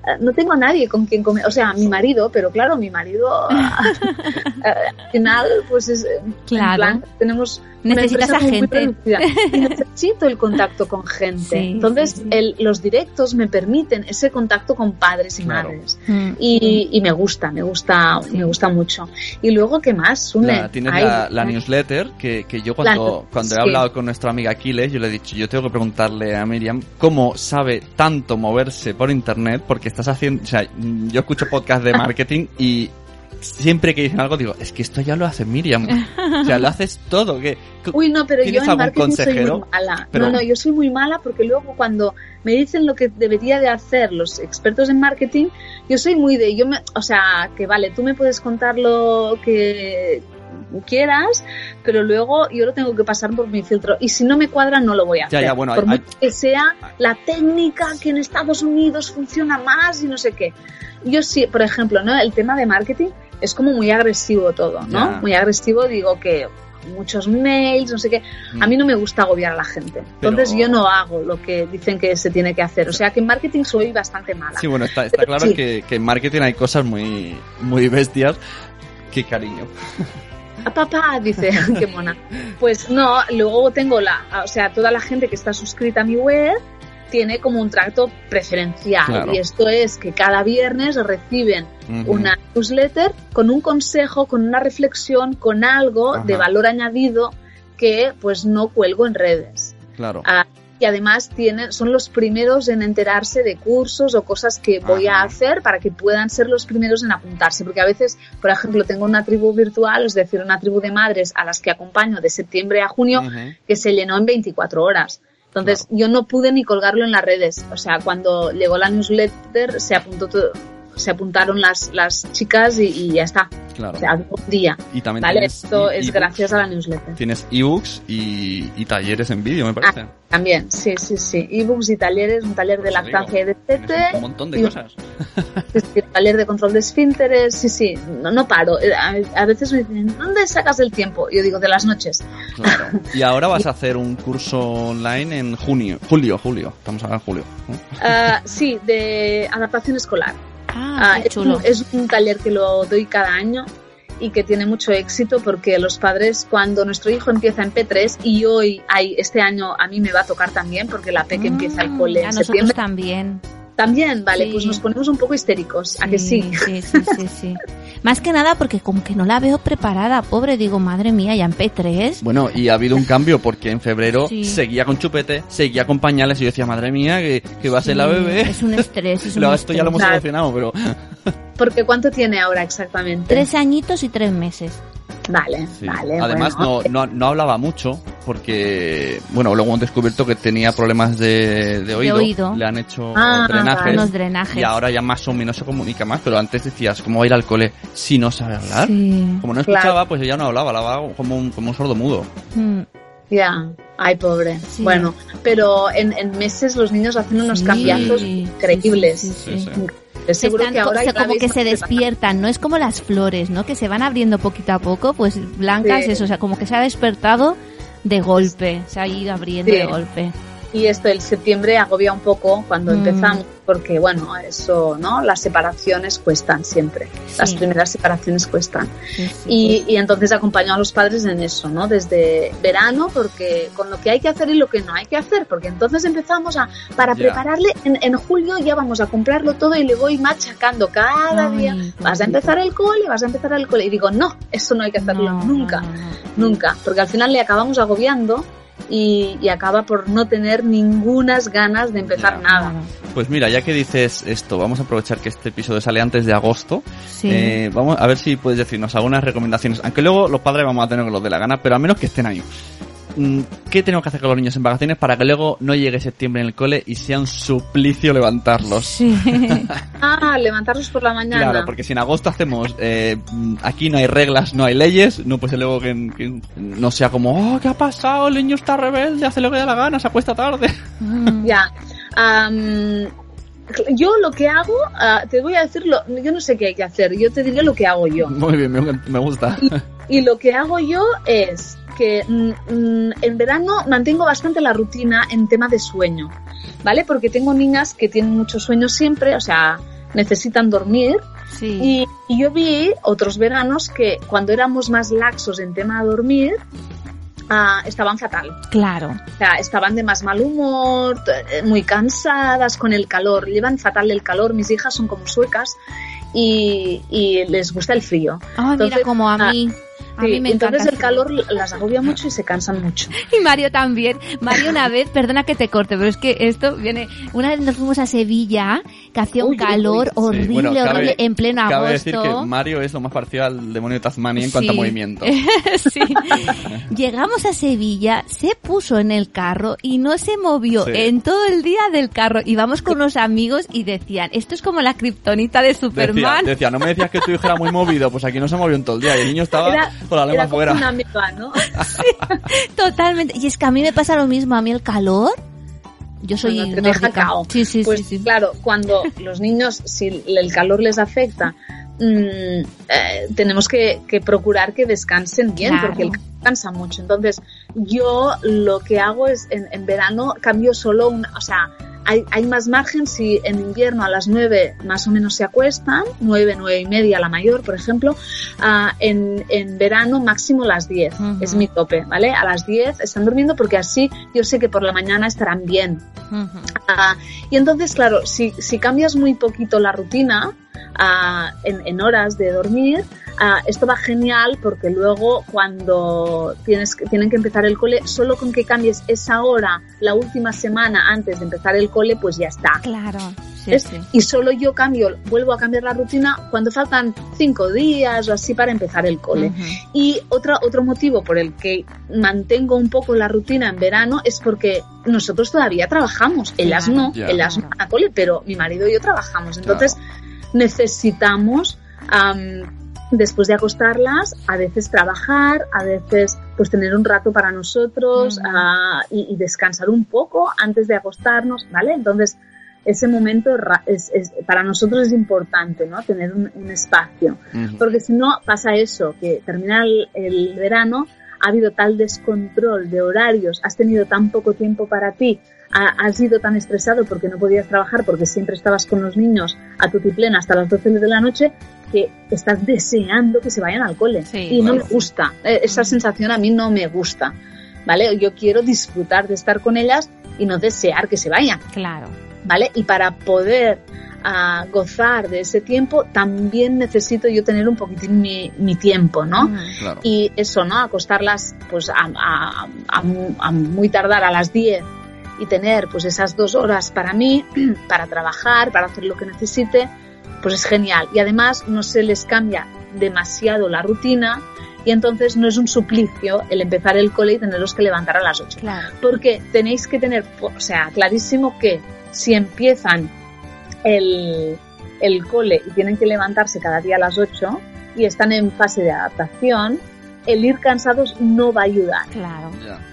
eh, no tengo a nadie con quien comer, o sea, mi marido, pero claro, mi marido eh, al final pues es en Claro. plan, tenemos Necesitas a gente. Y necesito el contacto con gente. Sí, Entonces, sí, sí. el- los directos me permiten ese contacto con padres y Claro. madres. Mm. Y, y me gusta, me gusta, Sí. me gusta mucho. Y luego, ¿qué más? Sune? La- tienes Ay, la, la newsletter que, que yo cuando, La- cuando he sí. hablado con nuestro amiga Aquiles, yo le he dicho, yo tengo que preguntarle a Miriam cómo sabe tanto moverse por internet, porque estás haciendo, o sea, yo escucho podcast de marketing y siempre que dicen algo digo, es que esto ya lo hace Miriam. O sea, lo haces todo. que Uy, no, pero yo ¿Tienes en marketing soy consejero? muy mala. Pero- No, no, yo soy muy mala porque luego cuando me dicen lo que debería de hacer los expertos en marketing, yo soy muy de, yo me, o sea, que vale, tú me puedes contar lo que quieras, pero luego yo lo tengo que pasar por mi filtro y si no me cuadra no lo voy a Ya, hacer. ya, bueno, por hay- mucho que sea la técnica que en Estados Unidos funciona más y no sé qué. Yo sí, por ejemplo, ¿no? El tema de marketing es como muy agresivo todo, ¿no? Muy agresivo, digo que muchos mails, no sé qué. A mí no me gusta agobiar a la gente. Entonces Pero- yo no hago lo que dicen que se tiene que hacer. O sea que en marketing soy bastante mala. Sí, bueno, está, está claro Sí. que, que en marketing hay cosas muy, muy bestias. Qué cariño. A papá, dice, qué mona. Pues no, luego tengo la, o sea, toda la gente que está suscrita a mi web tiene como un trato preferencial. Claro. Y esto es que cada viernes reciben Ujú. una newsletter con un consejo, con una reflexión, con algo de Ajá. valor añadido que pues no cuelgo en redes. Claro. Ah, y además tienen, son los primeros en enterarse de cursos o cosas que voy a Ajá. hacer para que puedan ser los primeros en apuntarse. Porque a veces, por ejemplo, tengo una tribu virtual, es decir, una tribu de madres a las que acompaño de septiembre a junio, que se llenó en 24 horas. Entonces, yo no pude ni colgarlo en las redes. O sea, cuando llegó la newsletter, se apuntó todo. Se apuntaron las, las chicas y, y ya está. Claro. O sea, un día. y también ¿Vale? tienes Esto e- es gracias a la newsletter. Tienes ebooks y, y talleres en vídeo, me parece. También, sí, sí, sí. Ebooks y talleres, un taller de Eso lactancia y destete, tienes un montón de y- cosas. Sí, taller de control de esfínteres, sí, sí, no, no paro. Eh, A, a veces me dicen, ¿dónde sacas el tiempo? Yo digo, de las noches. Claro. Y ahora vas a hacer un curso online en junio, julio, julio. Estamos ahora en julio. ¿no? Ah, sí, de adaptación escolar. Ah, Ah, es, chulo. un, es un taller que lo doy cada año y que tiene mucho éxito porque los padres cuando nuestro hijo empieza en P3 y hoy hay este año a mí me va a tocar también porque la P que empieza el cole Mm, a en nosotros septiembre también. También vale Sí. pues nos ponemos un poco histéricos a que sí Sí, sí, sí, sí. Más que nada porque como que no la veo preparada, pobre. Digo, madre mía, ya en P3. Bueno, y ha habido un cambio porque en febrero Sí. seguía con chupete, seguía con pañales y yo decía, madre mía, que, que va a ser la Sí, bebé. Es un estrés, es un esto ya lo hemos solucionado, pero porque cuánto tiene ahora exactamente Tres añitos y tres meses. Vale sí. vale además bueno. no, no, no hablaba mucho porque, bueno, luego han descubierto que tenía problemas de, de oído. oído. Le han hecho Ah, drenajes. Unos drenajes. Y ahora ya más o menos se comunica más, pero antes decías, ¿cómo va a ir al cole si no sabe hablar? Sí. Como no Claro. escuchaba, pues ella no hablaba, hablaba como un, como un sordo mudo. Mm. ya ay pobre Sí. bueno pero en, en meses los niños hacen unos Sí, cambiazos sí, increíbles sí, sí, Sí, sí. sí. Es Se seguro están que co- ahora se- ya como que se despiertan, no es como las flores, ¿no? Que se van abriendo poquito a poco, pues blancas, Sí. eso, o sea, como que se ha despertado de golpe, se ha ido abriendo Sí. de golpe. Y esto el septiembre agobia un poco cuando Mm. empezamos, porque bueno, eso, ¿no? Las separaciones cuestan siempre. Las primeras separaciones cuestan. Sí, sí. Y, y entonces acompaño a los padres en eso, ¿no? Desde verano, porque con lo que hay que hacer y lo que no hay que hacer, porque entonces empezamos a, para Ya. prepararle, en, en julio ya vamos a comprarlo todo y le voy machacando cada Ay, día. Vas a empezar el cole, vas a empezar el cole. Y digo, no, eso no hay que hacerlo No, nunca, no, no, no. nunca, porque al final le acabamos agobiando y, y acaba por no tener ningunas ganas de empezar nada. Pues mira, ya que dices esto, vamos a aprovechar que este episodio sale antes de agosto. Sí. Eh, vamos a ver si puedes decirnos algunas recomendaciones. Aunque luego los padres vamos a tener que los de la gana, pero al menos que estén ahí. Mm, ¿Qué tenemos que hacer con los niños en vacaciones para que luego no llegue septiembre en el cole y sea un suplicio levantarlos? Sí. Ah, levantarlos por la mañana. Claro, porque si en agosto hacemos, eh, mm, aquí no hay reglas, no hay leyes, no puede ser luego que, que no sea como, oh, ¿qué ha pasado? El niño está rebelde, hace lo que le da la gana, se acuesta tarde. Mm. Ya. Am, yo lo que hago, ah, te voy a decir, lo, yo no sé qué hay que hacer, yo te diré lo que hago yo. Muy bien, me, me gusta. Y lo que hago yo es que mm, mm, en verano mantengo bastante la rutina en tema de sueño, ¿vale? Porque tengo niñas que tienen mucho sueño siempre, o sea, necesitan dormir. Sí. Y, y yo vi otros veranos que cuando éramos más laxos en tema de dormir, ah, estaban fatal. Claro. O sea, estaban de más mal humor, eh, muy cansadas con el calor, llevan fatal el calor. Mis hijas son como suecas y, y les gusta el frío. Ay, mira, como a ah, mí. A Sí, mí me entonces encanta el calor las agobia mucho y se cansan mucho. Y Mario también. Mario una vez, perdona que te corte, pero es que esto viene... Una vez nos fuimos a Sevilla, que hacía un uy, calor uy. horrible, Sí, bueno, cabe- horrible, en pleno Cabe agosto. decir que Mario es lo más parecido al demonio de Tasmania en cuanto a Sí. movimiento. sí. Llegamos a Sevilla, se puso en el carro y no se movió Sí. en todo el día del carro. Íbamos con unos amigos y decían, esto es como la kriptonita de Decía, Superman. decía, no me decías que tu hijo era muy movido, pues aquí no se movió en todo el día y el niño estaba Era, con la lengua fuera. una meba, ¿no? Totalmente. Y es que a mí me pasa lo mismo, a mí el calor... Yo soy nórdica. cao. Sí, sí, pues sí, sí. claro, cuando los niños, si el calor les afecta, mm, eh, tenemos que, que procurar que descansen bien, Claro. porque el calor cansa mucho. Entonces, yo lo que hago es, en, en verano, cambio solo un, o sea, hay, hay más margen si en invierno a las 9 más o menos se acuestan, 9, 9 y media la mayor, por ejemplo, ah, en, en verano máximo las 10, Ujú. es mi tope, ¿vale? A las 10 están durmiendo porque así yo sé que por la mañana estarán bien. Ah, y entonces, claro, si, si cambias muy poquito la rutina ah, en, en horas de dormir, ah, esto va genial porque luego cuando tienes tienen que empezar el cole, solo con que cambies esa hora la última semana antes de empezar el cole, pues ya está. Claro. Sí, sí. Y solo yo cambio, vuelvo a cambiar la rutina cuando faltan cinco días o así para empezar el cole. Ujú. Y otro, otro motivo por el que mantengo un poco la rutina en verano es porque nosotros todavía trabajamos. Ellas Claro. no, ellas no a cole, pero mi marido y yo trabajamos. Entonces, necesitamos am, después de acostarlas, a veces trabajar, a veces pues tener un rato para nosotros ah, y, y descansar un poco antes de acostarnos, ¿vale? Entonces, ese momento ra- es, es- para nosotros es importante, ¿no? Tener un, un espacio. Porque si no, pasa eso, que termina el, el verano, ha habido tal descontrol de horarios, has tenido tan poco tiempo para ti, ha- has sido tan estresado porque no podías trabajar, porque siempre estabas con los niños a tu plena hasta las 12 de la noche, que estás deseando que se vayan al cole. Sí, y no me gusta, Eh, esa sensación a mí no me gusta. ¿Vale? Yo quiero disfrutar de estar con ellas y no desear que se vayan. Claro. ¿vale? Y para poder ah, gozar de ese tiempo, también necesito yo tener un poquitín mi, mi tiempo, ¿no? Mm. Claro. Y eso, ¿no? Acostarlas pues a, a- a- a muy tardar a las 10 y tener pues esas dos horas para mí, para trabajar, para hacer lo que necesite, pues es genial. Y además no se les cambia demasiado la rutina y entonces no es un suplicio el empezar el cole y tenerlos que levantar a las 8 Claro. porque tenéis que tener, o sea, clarísimo que si empiezan el, el cole y tienen que levantarse cada día a las 8 y están en fase de adaptación, el ir cansados no va a ayudar, Claro.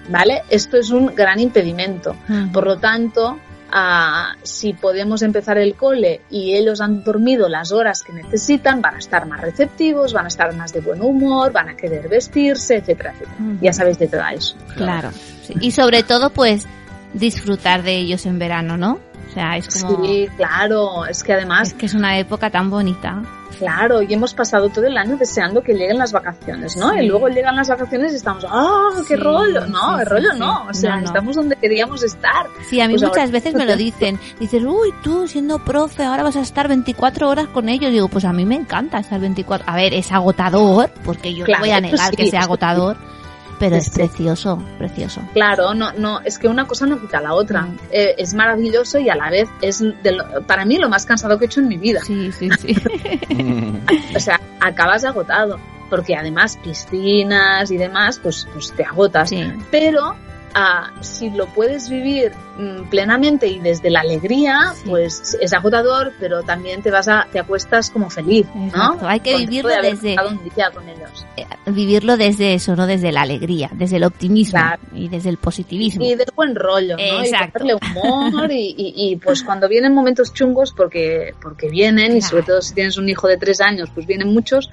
¿vale? Esto es un gran impedimento. Por lo tanto, ah, si podemos empezar el cole y ellos han dormido las horas que necesitan, van a estar más receptivos, van a estar más de buen humor, van a querer vestirse, etcétera, etcétera. Ya sabéis de todo eso. Claro. sí. Y sobre todo, pues, disfrutar de ellos en verano, ¿no? O sea, es como... Sí, claro, es que además Es que es una época tan bonita. Claro, y hemos pasado todo el año deseando que lleguen las vacaciones, ¿no? Sí. Y luego llegan las vacaciones y estamos, ¡ah, qué Sí, rollo! No, sí, el rollo no, o sea, No, no. estamos donde queríamos estar. Sí, a mí Pues muchas ahora- veces me lo dicen. Dices, uy, tú siendo profe, ahora vas a estar 24 horas con ellos. Digo, pues a mí me encanta estar 24. A ver, es agotador, porque yo Claro, no voy a negar que sea agotador, pero es Sí. precioso, precioso. Claro, no, no, es que una cosa no quita la otra. Mm. Eh, es maravilloso y a la vez es de lo- para mí lo más cansado que he hecho en mi vida. Sí, sí, sí. O sea, acabas agotado, porque además piscinas y demás, pues, pues te agotas. sí. pero ah, si lo puedes vivir mm, plenamente y desde la alegría, Sí. pues es agotador, pero también te vas a, te acuestas como feliz, Exacto, ¿no? hay que vivirlo desde- con ellos. Eh, Vivirlo desde eso, no desde la alegría, desde el optimismo Claro. y desde el positivismo. Y de buen rollo, ¿no? Exacto. Y humor y, y- y, pues cuando vienen momentos chungos, porque, porque vienen, y sobre todo si tienes un hijo de tres años, pues vienen muchos,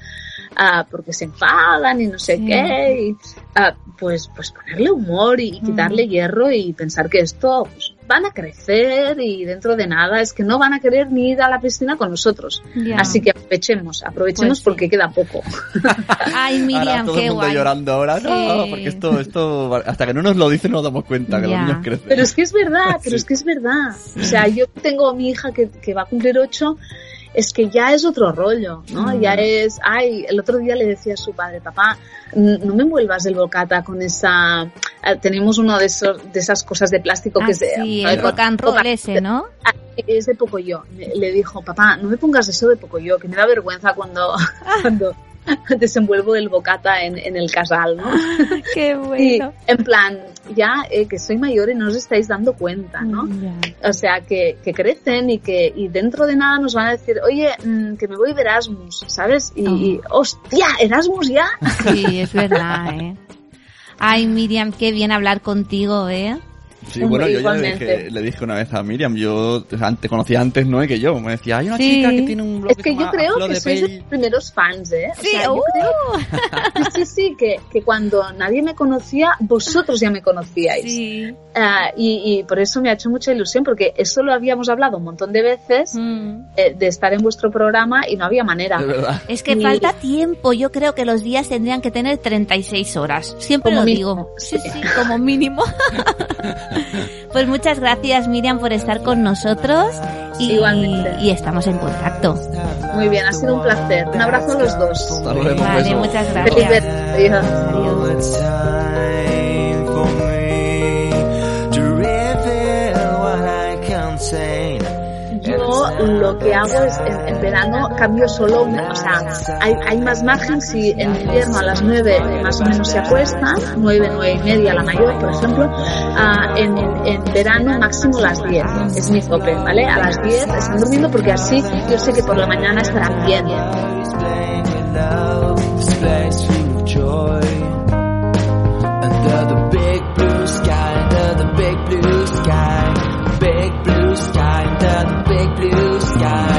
ah, porque se enfadan y no sé Sí. qué, y, ah, pues, pues ponerle humor y, y quitarle Mm. hierro y pensar que esto pues, van a crecer y dentro de nada es que no van a querer ni ir a la piscina con nosotros. Así que aprovechemos, aprovechemos Pues sí. porque queda poco. Ay, ahora Miriam, todo qué el mundo guay. llorando ahora, no, Sí. porque esto, esto, hasta que no nos lo dicen no nos damos cuenta que los niños crecen. Pero es que es verdad, pero Sí. es que es verdad. O sea, yo tengo a mi hija que, que va a cumplir ocho, es que ya es otro rollo, ¿no? Mm. Ya es, ay, el otro día le decía a su padre, papá, no me envuelvas el bocata con esa, eh, tenemos uno de esos, de esas cosas de plástico Ah, que es de, sí, el rock and roll ese, ¿no? Es de Pocoyo. Le, le dijo, papá, no me pongas eso de Pocoyo, que me da vergüenza cuando, cuando desenvuelvo el bocata en, en el casal, ¿no? Qué Y en plan, ya eh, que soy mayor y no os estáis dando cuenta, ¿no? Ya. O sea, que, que crecen y que y dentro de nada nos van a decir, oye, mm, que me voy de Erasmus, ¿sabes? Y, y, hostia, Erasmus ya. Sí, es verdad, ¿eh? Ay, Miriam, qué bien hablar contigo, ¿eh? Sí, bueno, yo ya le dije, le dije una vez a Miriam, yo te conocía antes, ¿no? Que yo, me decía, hay una Sí. chica que tiene un blog Es que yo llama creo que de sois los primeros fans, ¿eh? O Sí, sea, yo uh. creo sí, sí, sí, que, que cuando nadie me conocía, vosotros ya me conocíais. Sí. Ah, y, y por eso me ha hecho mucha ilusión, porque eso lo habíamos hablado un montón de veces, Mm. eh, de estar en vuestro programa y no había manera. Es que Y- falta tiempo. Yo creo que los días tendrían que tener 36 horas. Siempre Como lo mínimo, digo. Sí, sí, como mínimo. pues muchas gracias, Miriam, por estar con nosotros. Y, Igualmente. y estamos en contacto. Muy bien, ha sido un placer. Un abrazo a los dos. Hasta luego, un Vale, muchas gracias. Adiós. Adiós. lo que hago es en, en verano cambio solo, una, o sea, hay, hay, más margen si en invierno a las 9 más o menos se acuesta, 9, 9 y media la mayor, por ejemplo, uh, en, en, verano máximo las 10, es mi tope, ¿vale? A las 10 están durmiendo porque así yo sé que por la mañana estarán bien. big blue Yeah.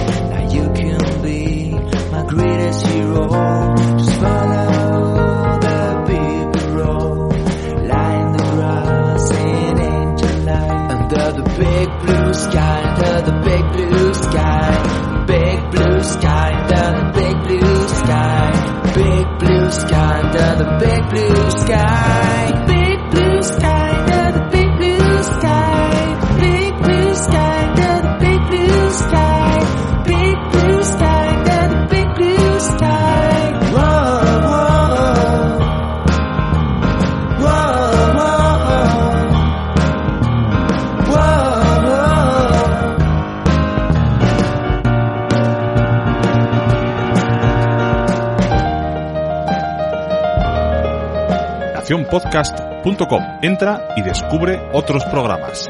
podcast.com. Entra y descubre otros programas.